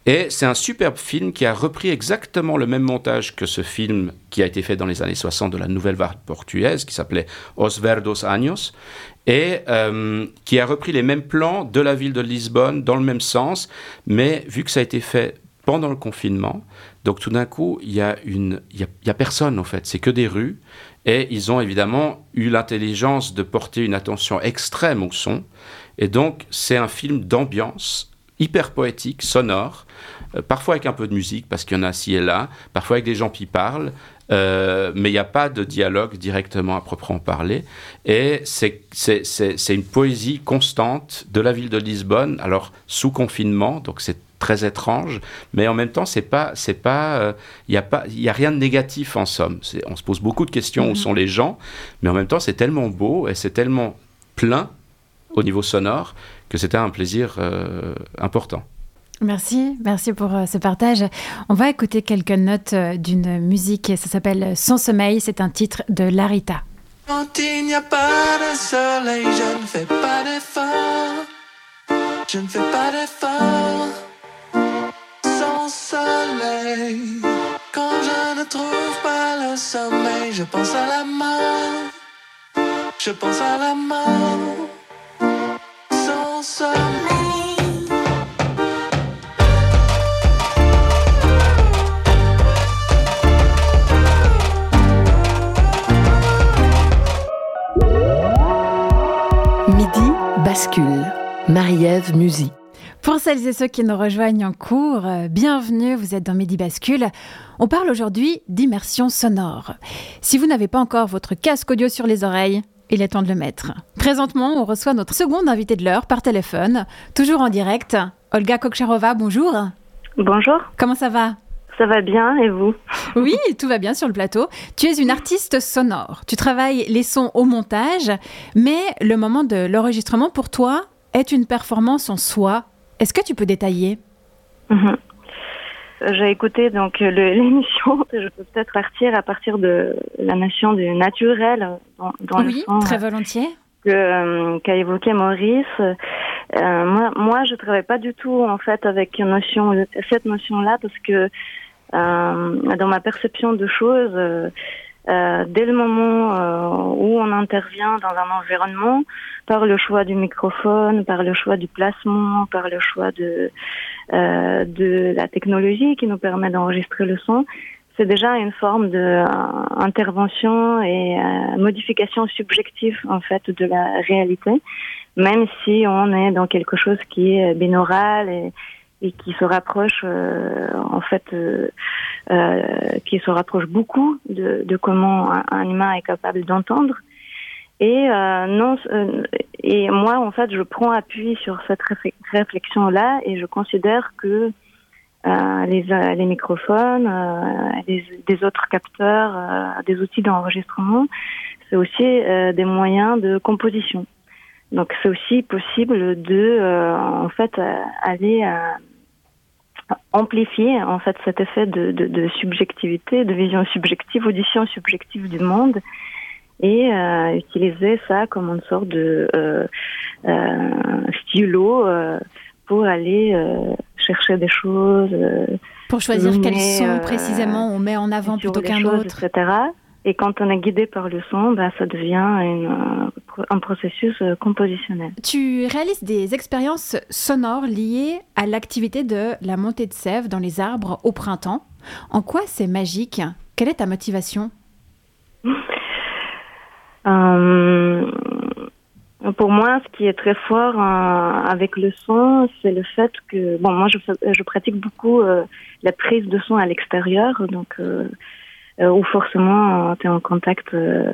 Et c'est un superbe film qui a repris exactement le même montage que ce film qui a été fait dans les années 60 de la nouvelle vague portugaise, qui s'appelait Os Verdos Años, et euh, qui a repris les mêmes plans de la ville de Lisbonne dans le même sens, mais vu que ça a été fait pendant le confinement, donc tout d'un coup, il y a a, personne en fait, c'est que des rues, et ils ont évidemment eu l'intelligence de porter une attention extrême au son, et donc c'est un film d'ambiance hyper poétique, sonore, euh, parfois avec un peu de musique, parce qu'il y en a ci et là, parfois avec des gens qui parlent, euh, mais il n'y a pas de dialogue directement à proprement parler. Et c'est une poésie constante de la ville de Lisbonne, alors sous confinement, donc c'est très étrange, mais en même temps, c'est pas, c'est pas, il euh, n'y a pas, il a rien de négatif en somme. On se pose beaucoup de questions où mhm. sont les gens, mais en même temps, c'est tellement beau et c'est tellement plein au niveau sonore que c'était un plaisir euh, important. Merci, merci pour euh, ce partage. On va écouter quelques notes d'une musique, ça s'appelle Sans sommeil, c'est un titre de Larita. Quand il n'y a pas de soleil, je ne fais pas d'effort. Je ne fais pas d'effort Quand je ne trouve pas le sommeil, je pense à la mort. Je pense à la mort. Sans sommeil. Midi bascule. Marie-Ève Musique. Pour celles et ceux qui nous rejoignent en cours, euh, bienvenue, vous êtes dans Midi Bascule. On parle aujourd'hui d'immersion sonore. Si vous n'avez pas encore votre casque audio sur les oreilles, il est temps de le mettre. Présentement, on reçoit notre seconde invitée de l'heure par téléphone, toujours en direct. Olga Kokcharova, bonjour. Bonjour. Comment ça va? Ça va bien et vous? Oui, tout va bien sur le plateau. Tu es une artiste sonore. Tu travailles les sons au montage, mais le moment de l'enregistrement pour toi est une performance en soi est-ce que tu peux détailler mhm. J'ai écouté donc l'émission. Je peux peut-être partir à partir de la notion du naturel dans, dans oui, très volontiers. Euh, qu'a évoqué Maurice. Euh, moi, moi, je travaille pas du tout en fait avec une notion, cette notion-là parce que euh, dans ma perception de choses, euh, dès le moment euh, où on intervient dans un environnement, par le choix du microphone, par le choix du placement, par le choix de, euh, de la technologie qui nous permet d'enregistrer le son, c'est déjà une forme d'intervention et modification subjective en fait de la réalité, même si on est dans quelque chose qui est binaural et, et qui se rapproche en fait euh, qui se rapproche beaucoup de, comment un, humain est capable d'entendre. Et euh, non, euh, et moi en fait, je prends appui sur cette réflexion là et je considère que euh, les, microphones, des autres capteurs, des outils d'enregistrement, c'est aussi des moyens de composition. Donc c'est aussi possible de en fait aller à amplifier en fait cet effet de, de, subjectivité, de vision subjective, audition subjective du monde et euh, utiliser ça comme une sorte de euh, euh, stylo pour aller chercher des choses. pour choisir quels son précisément on met en avant plutôt qu'un autre. Etc. Et quand on est guidé par le son, bah, ça devient un processus euh, compositionnel. Tu réalises des expériences sonores liées à l'activité de la montée de sève dans les arbres au printemps. En quoi c'est magique? Quelle est ta motivation? Euh, Pour moi, ce qui est très fort euh, avec le son, c'est le fait que, bon, moi je, je pratique beaucoup la prise de son à l'extérieur, donc où forcément tu es en contact euh,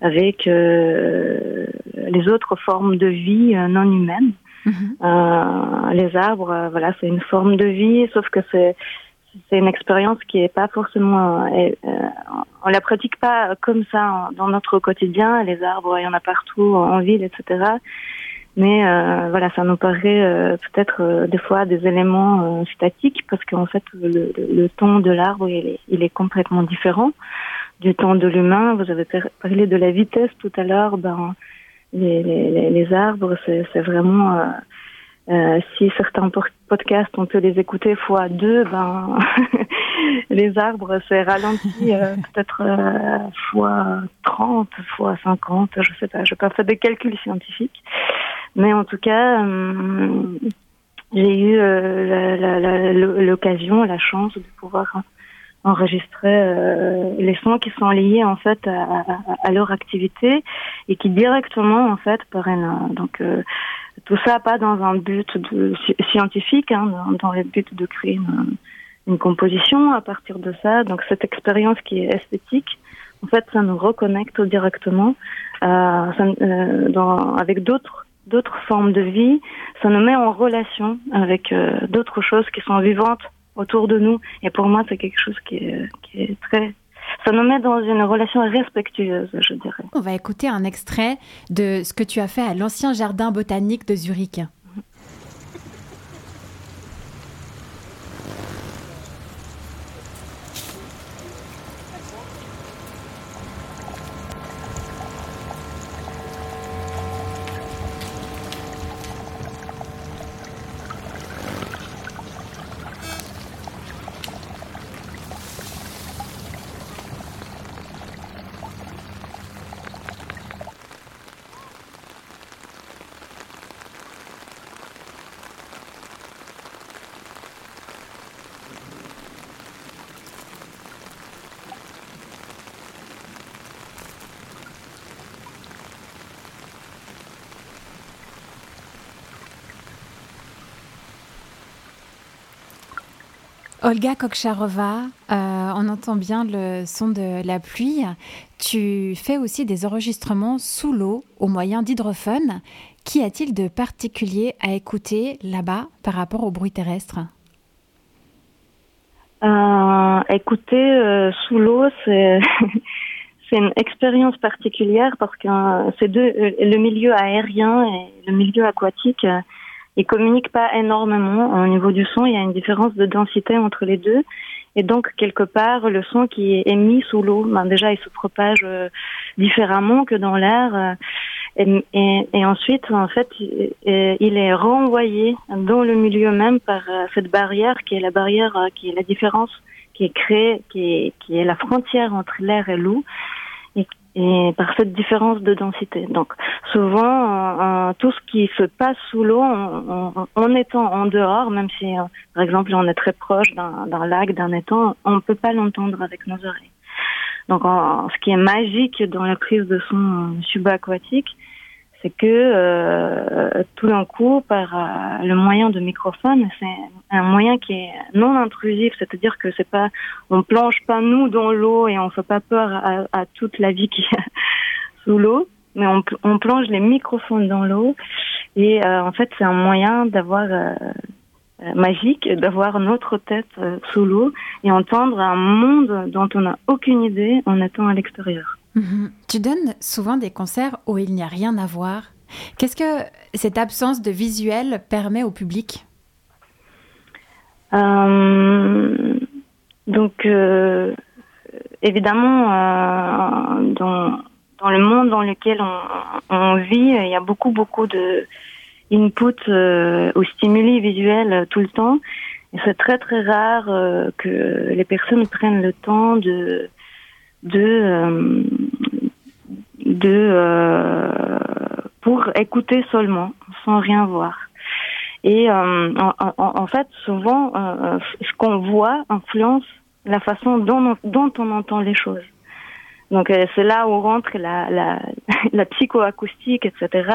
avec euh, les autres formes de vie non humaines. Mhm. les arbres, voilà, c'est une forme de vie, sauf que c'est c'est une expérience qui est pas forcément, euh, on la pratique pas comme ça dans notre quotidien. Les arbres, il y en a partout en ville, etc. Mais euh, voilà, ça nous paraît euh, peut-être euh, des fois des éléments statiques parce qu'en fait le, le, ton de l'arbre il est, il est, complètement différent du ton de l'humain. Vous avez parlé de la vitesse tout à l'heure. Ben, les, les, les arbres, c'est vraiment euh, si certains podcasts, on peut les écouter fois deux, ben les arbres, c'est ralenti peut-être fois 30, fois 50, je sais pas, je n'ai pas fait des calculs scientifiques. Mais en tout cas, euh, j'ai eu euh, l'occasion, la, chance de pouvoir enregistrer euh, les sons qui sont liés en fait à, leur activité et qui directement en fait prennent donc tout ça pas dans un but scientifique, hein, dans, le but de créer une, composition à partir de ça. Donc cette expérience qui est esthétique, en fait, ça nous reconnecte directement avec d'autres d'autres formes de vie. Ça nous met en relation avec euh, d'autres choses qui sont vivantes autour de nous. Et pour moi, c'est quelque chose qui est, qui est très ça nous met dans une relation respectueuse, je dirais. On va écouter un extrait de ce que tu as fait à l'ancien jardin botanique de Zurich. Olga Koksharova, euh, on entend bien le son de la pluie. Tu fais aussi des enregistrements sous l'eau au moyen d'hydrophones. Qu'y a-t-il de particulier à écouter là-bas par rapport au bruit terrestre? Euh, Écouter euh, sous l'eau, c'est une expérience particulière parce que c'est le milieu aérien et le milieu aquatique ils communiquent pas énormément au niveau du son. Il y a une différence de densité entre les deux. Et donc, quelque part, le son qui est émis sous l'eau, ben déjà, il se propage euh, différemment que dans l'air. Euh, et, ensuite, en fait, il est renvoyé dans le milieu même par euh, cette barrière qui est la barrière, qui est la différence, qui est créée, qui est la frontière entre l'air et l'eau et par cette différence de densité. Donc souvent, tout ce qui se passe sous l'eau, en, étant en dehors, même si euh, par exemple on est très proche d'un lac, d'un étang, on ne peut pas l'entendre avec nos oreilles. Donc ce qui est magique dans la prise de son subaquatique, c'est que euh, tout d'un coup, par euh, le moyen de microphone, c'est un moyen qui est non intrusif, c'est-à-dire que c'est pas, on plonge pas nous dans l'eau et on fait pas peur à, à toute la vie qui est sous l'eau, mais on, on, plonge les microphones dans l'eau. Et euh, en fait c'est un moyen d'avoir euh, magique d'avoir notre tête sous l'eau et entendre un monde dont on n'a aucune idée en étant à l'extérieur. Mhm. Tu donnes souvent des concerts où il n'y a rien à voir. Qu'est-ce que cette absence de visuel permet au public? Euh, Donc, euh, évidemment, euh, dans, le monde dans lequel on, vit, il y a beaucoup, beaucoup de input ou stimuli visuels tout le temps. C'est très, très rare que les personnes prennent le temps de de euh, de euh, pour écouter seulement sans rien voir. Et euh, en, fait, souvent, ce qu'on voit influence la façon dont, dont on entend les choses. Donc c'est là où rentre la, la, la psychoacoustique, etc.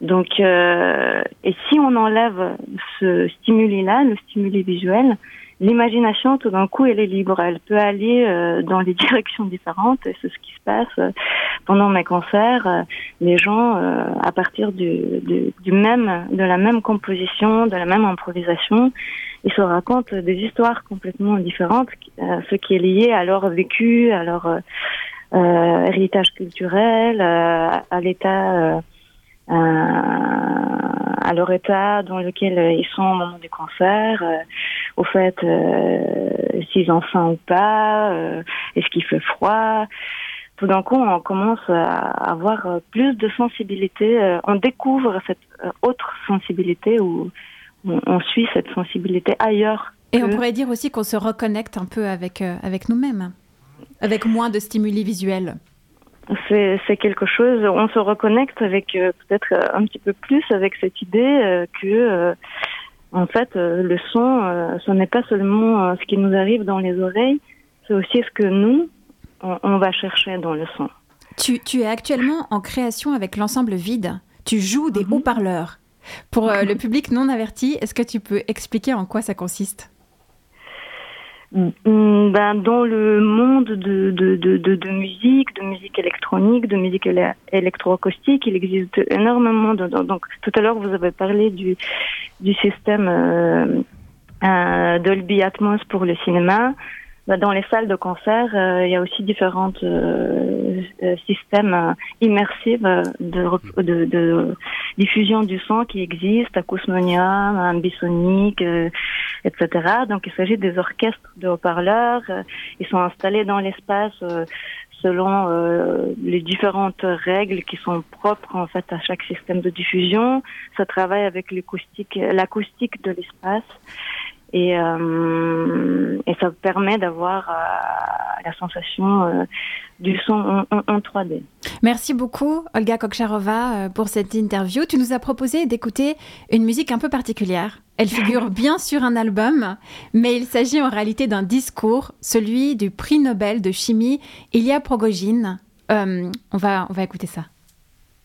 Donc, et si on enlève ce stimuli-là, le stimuli visuel, l'imagination, tout d'un coup, elle est libre. Elle peut aller euh, dans des directions différentes. Et c'est ce qui se passe euh, pendant mes concerts. Euh, les gens, à partir du, même, de la même composition, de la même improvisation, ils se racontent des histoires complètement différentes, ce qui est lié à leur vécu, à leur héritage culturel, à l'état à leur état dans lequel ils sont au moment du cancer, euh, au fait euh, s'ils ont faim ou pas, euh, est-ce qu'il fait froid. Tout d'un coup, on commence à avoir plus de sensibilité, on découvre cette autre sensibilité ou on, suit cette sensibilité ailleurs. Et on pourrait dire aussi qu'on se reconnecte un peu avec, avec nous-mêmes, avec moins de stimuli visuels c'est quelque chose, on se reconnecte avec euh, peut-être euh, un petit peu plus avec cette idée euh, que en fait le son, ce n'est pas seulement ce qui nous arrive dans les oreilles, c'est aussi ce que nous, on, va chercher dans le son. Tu, tu, es actuellement en création avec l'ensemble Vide tu joues des haut-parleurs. Pour le public non averti, est-ce que tu peux expliquer en quoi ça consiste? Ben, dans le monde de, de, de, de, musique, de musique électronique, de musique éle- électroacoustique, il existe énormément de, de- donc tout à l'heure vous avez parlé du du système euh, euh, Dolby Atmos pour le cinéma. Ben, dans les salles de concert, euh, il y a aussi différents euh, euh, systèmes euh, immersifs euh, de, rep- de, de diffusion du son qui existent, Acousmonium, Ambisonic, euh, etc. Donc il s'agit des orchestres de haut-parleurs. Ils sont installés dans l'espace euh, selon euh, les différentes règles qui sont propres en fait à chaque système de diffusion. Ça travaille avec l'acoustique, l'acoustique de l'espace. Et, euh, et ça permet d'avoir euh, la sensation euh, du son en, en- en 3D. Merci beaucoup, Olga Kokcharova, euh, pour cette interview. Tu nous as proposé d'écouter une musique un peu particulière. Elle figure bien sur un album, mais il s'agit en réalité d'un discours, celui du prix Nobel de chimie Ilya Progogine. Euh, on, va, on va écouter ça.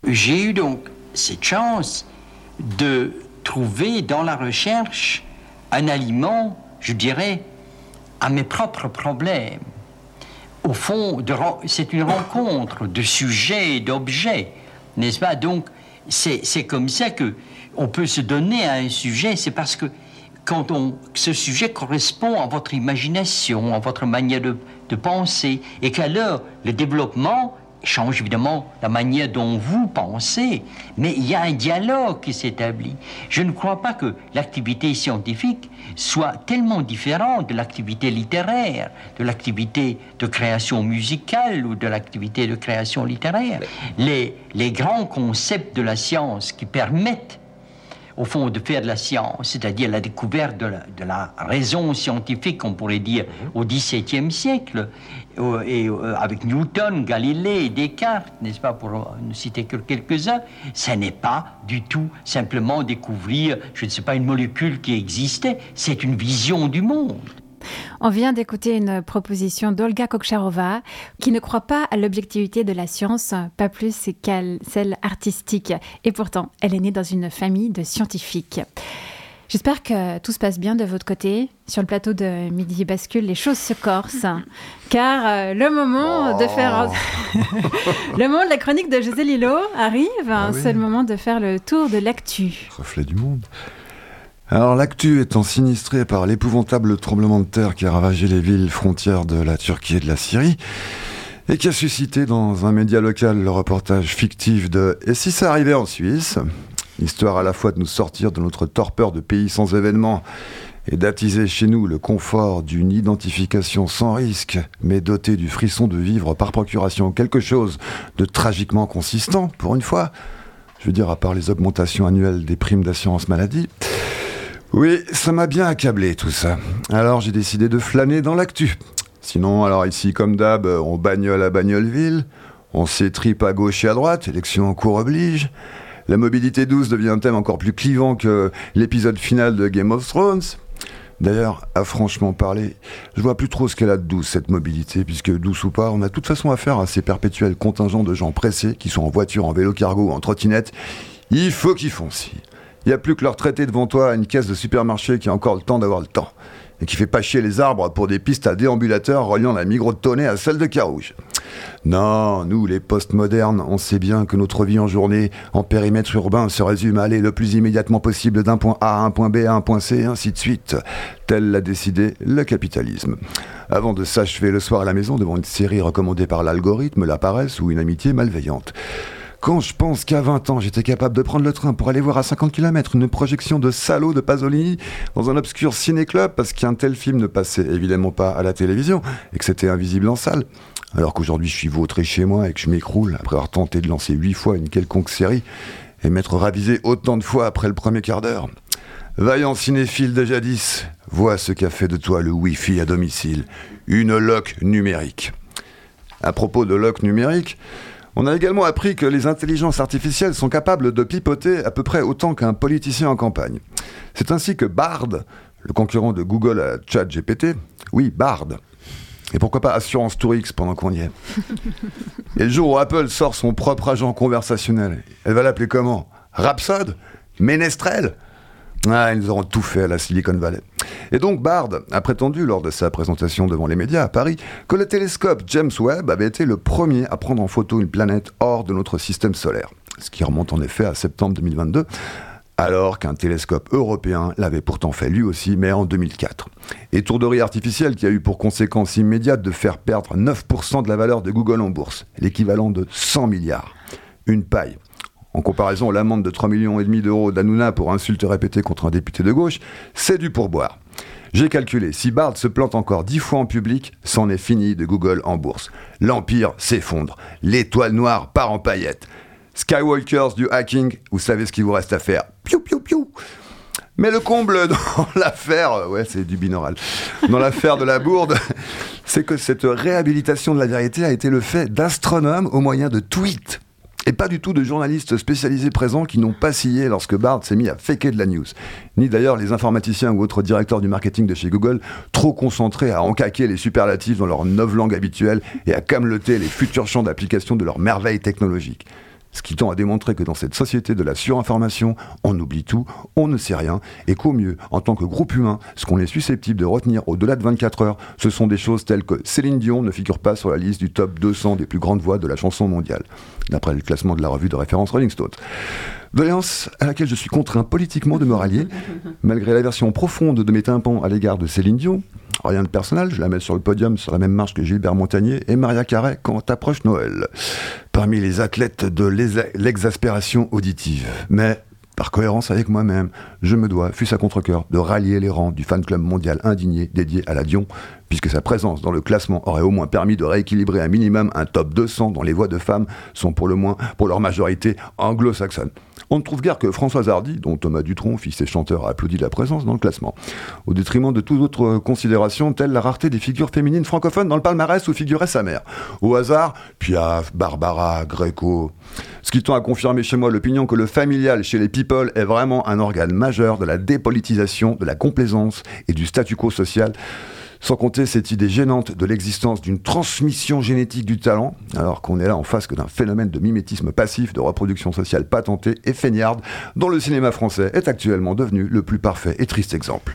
J'ai eu donc cette chance de trouver dans la recherche un aliment, je dirais, à mes propres problèmes. Au fond, c'est une rencontre de sujets et d'objets, n'est-ce pas? Donc, c'est c'est comme ça que on peut se donner à un sujet, c'est parce que quand on, ce sujet correspond à votre imagination, à votre manière de, de penser, et qu'alors le développement change évidemment la manière dont vous pensez, mais il y a un dialogue qui s'établit. Je ne crois pas que l'activité scientifique soit tellement différente de l'activité littéraire, de l'activité de création musicale ou de l'activité de création littéraire. Les, les grands concepts de la science qui permettent au fond, de faire de la science, c'est-à-dire la découverte de la, de la raison scientifique, on pourrait dire, au XVIIe siècle, euh, et euh, avec Newton, Galilée, Descartes, n'est-ce pas, pour euh, ne citer que quelques-uns, ce n'est pas du tout simplement découvrir, je ne sais pas, une molécule qui existait, c'est une vision du monde. On vient d'écouter une proposition d'Olga Kokcharova qui ne croit pas à l'objectivité de la science, pas plus qu'à celle artistique. Et pourtant, elle est née dans une famille de scientifiques. J'espère que tout se passe bien de votre côté. Sur le plateau de Midi Bascule, les choses se corsent. Car euh, le moment de faire. le moment de la chronique de José Lilo arrive. Ah oui. C'est le moment de faire le tour de l'actu. Reflet du monde. Alors l'actu étant sinistrée par l'épouvantable tremblement de terre qui a ravagé les villes frontières de la Turquie et de la Syrie, et qui a suscité dans un média local le reportage fictif de « Et si ça arrivait en Suisse ?», histoire à la fois de nous sortir de notre torpeur de pays sans événements et d'attiser chez nous le confort d'une identification sans risque, mais dotée du frisson de vivre par procuration quelque chose de tragiquement consistant, pour une fois. Je veux dire, à part les augmentations annuelles des primes d'assurance maladie. Oui, ça m'a bien accablé tout ça. Alors j'ai décidé de flâner dans l'actu. Sinon, alors ici, comme d'hab, on bagnole à Bagnoleville, on s'étripe à gauche et à droite, élection en cours oblige. La mobilité douce devient un thème encore plus clivant que l'épisode final de Game of Thrones. D'ailleurs, à franchement parler, je vois plus trop ce qu'elle a de douce, cette mobilité, puisque douce ou pas, on a de toute façon affaire à ces perpétuels contingents de gens pressés, qui sont en voiture, en vélo cargo ou en trottinette. Il faut qu'ils foncent. Il n'y a plus que leur traiter devant toi à une caisse de supermarché qui a encore le temps d'avoir le temps. Et qui fait pas les arbres pour des pistes à déambulateurs reliant la Migros de à celle de Carouge. Non, nous, les postmodernes, on sait bien que notre vie en journée, en périmètre urbain, se résume à aller le plus immédiatement possible d'un point A à un point B à un point C, et ainsi de suite. Tel l'a décidé le capitalisme. Avant de s'achever le soir à la maison devant une série recommandée par l'algorithme, la paresse ou une amitié malveillante. Quand je pense qu'à 20 ans, j'étais capable de prendre le train pour aller voir à 50 km une projection de salaud de Pasolini dans un obscur ciné-club parce qu'un tel film ne passait évidemment pas à la télévision et que c'était invisible en salle. Alors qu'aujourd'hui, je suis vautré chez moi et que je m'écroule après avoir tenté de lancer 8 fois une quelconque série et m'être ravisé autant de fois après le premier quart d'heure. Vaillant cinéphile de jadis, vois ce qu'a fait de toi le Wi-Fi à domicile, une loque numérique. À propos de loque numérique, on a également appris que les intelligences artificielles sont capables de pipoter à peu près autant qu'un politicien en campagne. C'est ainsi que Bard, le concurrent de Google à ChatGPT, oui, Bard, Et pourquoi pas Assurance Tourix pendant qu'on y est. Et le jour où Apple sort son propre agent conversationnel, elle va l'appeler comment? Rhapsode? Ménestrel? Ah, ils auront tout fait à la Silicon Valley. Et donc Bard a prétendu lors de sa présentation devant les médias à Paris que le télescope James Webb avait été le premier à prendre en photo une planète hors de notre système solaire. Ce qui remonte en effet à septembre 2022, alors qu'un télescope européen l'avait pourtant fait lui aussi, mais en 2004. Et tourderie artificielle qui a eu pour conséquence immédiate de faire perdre 9% de la valeur de Google en bourse, l'équivalent de 100 milliards. Une paille. En comparaison, l'amende de 3,5 millions d'euros d'Anouna pour insulte répétée contre un député de gauche, c'est du pourboire. J'ai calculé, si Bard se plante encore dix fois en public, c'en est fini de Google en bourse. L'empire s'effondre. L'étoile noire part en paillettes. Skywalkers du hacking, vous savez ce qu'il vous reste à faire. Piou, piou, piou. Mais le comble dans l'affaire, ouais, c'est du binaural, dans l'affaire de la bourde, c'est que cette réhabilitation de la vérité a été le fait d'astronomes au moyen de tweets et pas du tout de journalistes spécialisés présents qui n'ont pas scié lorsque Bard s'est mis à faker de la news. Ni d'ailleurs les informaticiens ou autres directeurs du marketing de chez Google, trop concentrés à encaquer les superlatifs dans leur neuf langues habituelles et à cameloter les futurs champs d'application de leurs merveilles technologiques. Ce qui tend à démontrer que dans cette société de la surinformation, on oublie tout, on ne sait rien, et qu'au mieux, en tant que groupe humain, ce qu'on est susceptible de retenir au-delà de 24 heures, ce sont des choses telles que Céline Dion ne figure pas sur la liste du top 200 des plus grandes voix de la chanson mondiale, d'après le classement de la revue de référence Rolling Stone. Doléance à laquelle je suis contraint politiquement de me rallier, malgré l'aversion profonde de mes tympans à l'égard de Céline Dion. Rien de personnel, je la mets sur le podium sur la même marche que Gilbert Montagnier et Maria Carré quand approche Noël. Parmi les athlètes de l'exaspération auditive. Mais par cohérence avec moi-même, je me dois, fût-ce à contre-coeur, de rallier les rangs du fan club mondial indigné dédié à la Dion, puisque sa présence dans le classement aurait au moins permis de rééquilibrer un minimum un top 200 dont les voix de femmes sont pour le moins, pour leur majorité, anglo-saxonnes. On ne trouve guère que Françoise Hardy, dont Thomas Dutronc, fils et chanteur, a applaudi la présence dans le classement, au détriment de toute autre considération, telle la rareté des figures féminines francophones dans le palmarès où figurait sa mère. Au hasard, Piaf, Barbara, Greco. Ce qui tend à confirmer chez moi l'opinion que le familial chez les people est vraiment un organe majeur de la dépolitisation, de la complaisance et du statu quo social. Sans compter cette idée gênante de l'existence d'une transmission génétique du talent, alors qu'on est là en face que d'un phénomène de mimétisme passif, de reproduction sociale patentée et feignarde, dont le cinéma français est actuellement devenu le plus parfait et triste exemple.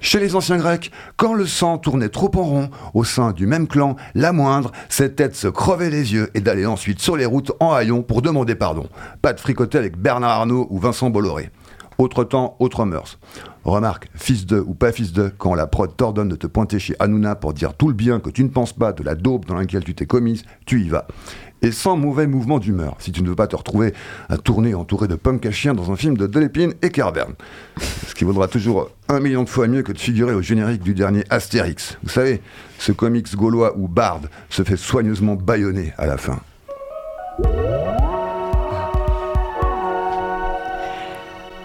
Chez les anciens Grecs, quand le sang tournait trop en rond au sein du même clan, la moindre, c'était de se crever les yeux et d'aller ensuite sur les routes en haillons pour demander pardon. Pas de fricoter avec Bernard Arnault ou Vincent Bolloré. Autre temps, autre mœurs. Remarque, fils de ou pas fils de, quand la prod t'ordonne de te pointer chez Hanouna pour dire tout le bien que tu ne penses pas de la daube dans laquelle tu t'es commise, tu y vas. Et sans mauvais mouvement d'humeur, si tu ne veux pas te retrouver à tourner entouré de pommes à dans un film de Delépine et Kerbern. Ce qui vaudra toujours un million de fois mieux que de figurer au générique du dernier Astérix. Vous savez, ce comics gaulois où Bard se fait soigneusement bâillonner à la fin.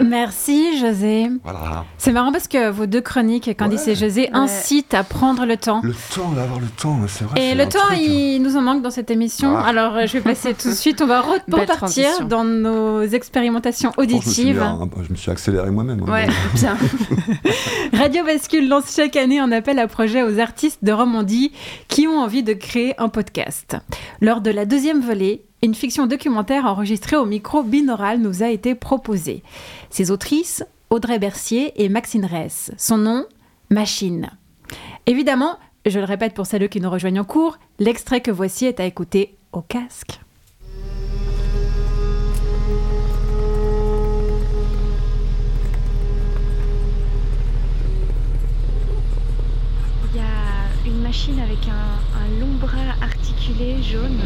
Merci José. Voilà. C'est marrant parce que vos deux chroniques, Candice et José, incitent à prendre le temps. Le temps, d'avoir le temps, c'est vrai. Et le temps, truc, hein. il nous en manque dans cette émission. Ah. Alors, euh, je vais passer tout de suite. On va repartir dans nos expérimentations Je me suis auditives. à- je me suis accéléré moi-même. hein. Ouais, bien. Radio Bascule lance chaque année un appel à projet aux artistes de Romandie qui ont envie de créer un podcast. Lors de la deuxième volée, une fiction documentaire enregistrée au micro binaural nous a été proposée. Ses autrices, Audrey Bercier et Maxine Ress. Son nom, Machine. Évidemment, je le répète pour celles qui nous rejoignent en cours, l'extrait que voici est à écouter au casque. Il y a une machine avec un, un long bras articulé jaune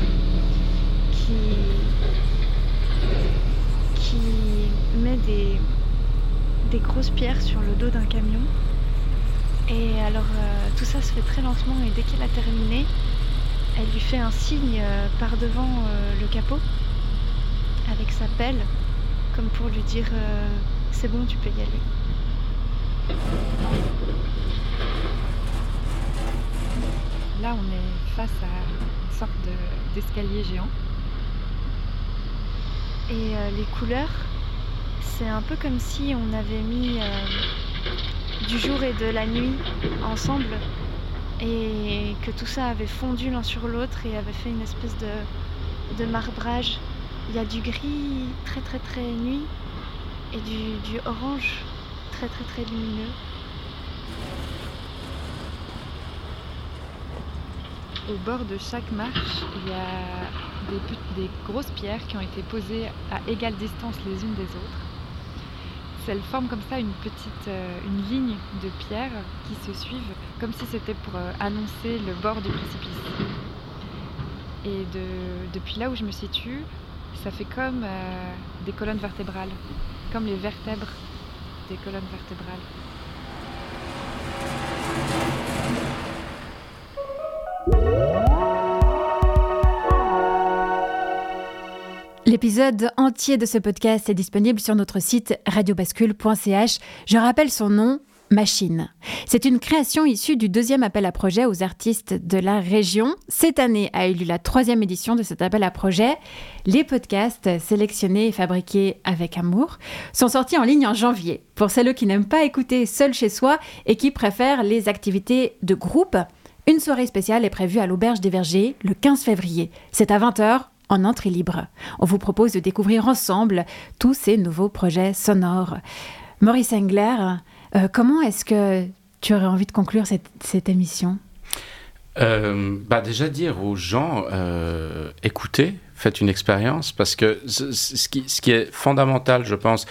qui, met des, des grosses pierres sur le dos d'un camion. Et alors euh, tout ça se fait très lentement et dès qu'elle a terminé, elle lui fait un signe euh, par devant euh, le capot avec sa pelle, comme pour lui dire c'est bon, tu peux y aller. Là, on est face à une sorte de- d'escalier géant. Et euh, les couleurs, c'est un peu comme si on avait mis euh, du jour et de la nuit ensemble et que tout ça avait fondu l'un sur l'autre et avait fait une espèce de, marbrage. Il y a du gris très très très nuit et du, du orange très très très lumineux. Au bord de chaque marche, il y a des, grosses pierres qui ont été posées à égale distance les unes des autres. Elles forment comme ça une petite euh, ligne de pierres qui se suivent, comme si c'était pour euh, annoncer le bord du précipice. Et de, depuis là où je me situe, ça fait comme euh, des colonnes vertébrales, comme les vertèbres des colonnes vertébrales. L'épisode entier de ce podcast est disponible sur notre site radiobascule.ch. Je rappelle son nom, Machine. C'est une création issue du deuxième appel à projet aux artistes de la région. Cette année a eu lieu la troisième édition de cet appel à projet. Les podcasts sélectionnés et fabriqués avec amour sont sortis en ligne en janvier. Pour celles qui n'aiment pas écouter seul chez soi et qui préfèrent les activités de groupe, une soirée spéciale est prévue à l'Auberge des Vergers le 15 février. C'est à 20h en entrée libre. On vous propose de découvrir ensemble tous ces nouveaux projets sonores. Maurice Engler, euh, comment est-ce que tu aurais envie de conclure cette, émission? Euh, bah déjà dire aux gens, euh, écoutez, faites une expérience, parce que ce qui est fondamental, je pense,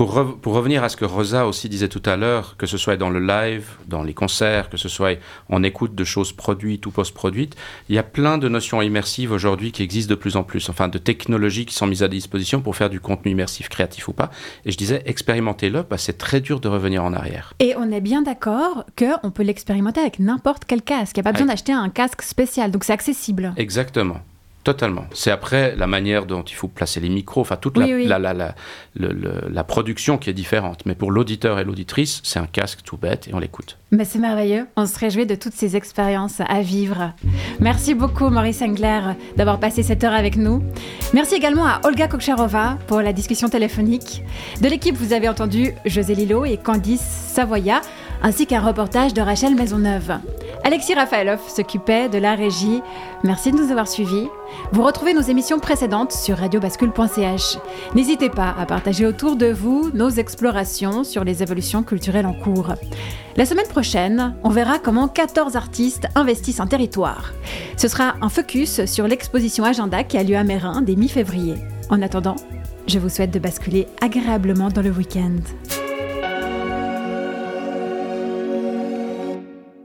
pour, re- pour revenir à ce que Rosa aussi disait tout à l'heure, que ce soit dans le live, dans les concerts, que ce soit en écoute de choses produites ou post-produites, il y a plein de notions immersives aujourd'hui qui existent de plus en plus, enfin de technologies qui sont mises à disposition pour faire du contenu immersif, créatif ou pas. Et je disais, expérimentez-le, c'est très dur de revenir en arrière. Et on est bien d'accord qu'on peut l'expérimenter avec n'importe quel casque. Il n'y a pas besoin d'acheter un casque spécial, donc c'est accessible. Exactement. Totalement. C'est après la manière dont il faut placer les micros, enfin toute Oui, la, oui. la, la, la production qui est différente. Mais pour l'auditeur et l'auditrice, c'est un casque tout bête et on l'écoute. Mais c'est merveilleux. On se réjouit de toutes ces expériences à vivre. Merci beaucoup, Maurice Engler, d'avoir passé cette heure avec nous. Merci également à Olga Kokcharova pour la discussion téléphonique. De l'équipe, vous avez entendu José Lillo et Candice Savoya, ainsi qu'un reportage de Rachel Maisonneuve. Alexis Rafaelov s'occupait de la régie. Merci de nous avoir suivis. Vous retrouvez nos émissions précédentes sur radiobascule.ch. N'hésitez pas à partager autour de vous nos explorations sur les évolutions culturelles en cours. La semaine prochaine, on verra comment 14 artistes investissent un territoire. Ce sera un focus sur l'exposition Agenda qui a lieu à Mérin dès mi-février. En attendant, je vous souhaite de basculer agréablement dans le week-end.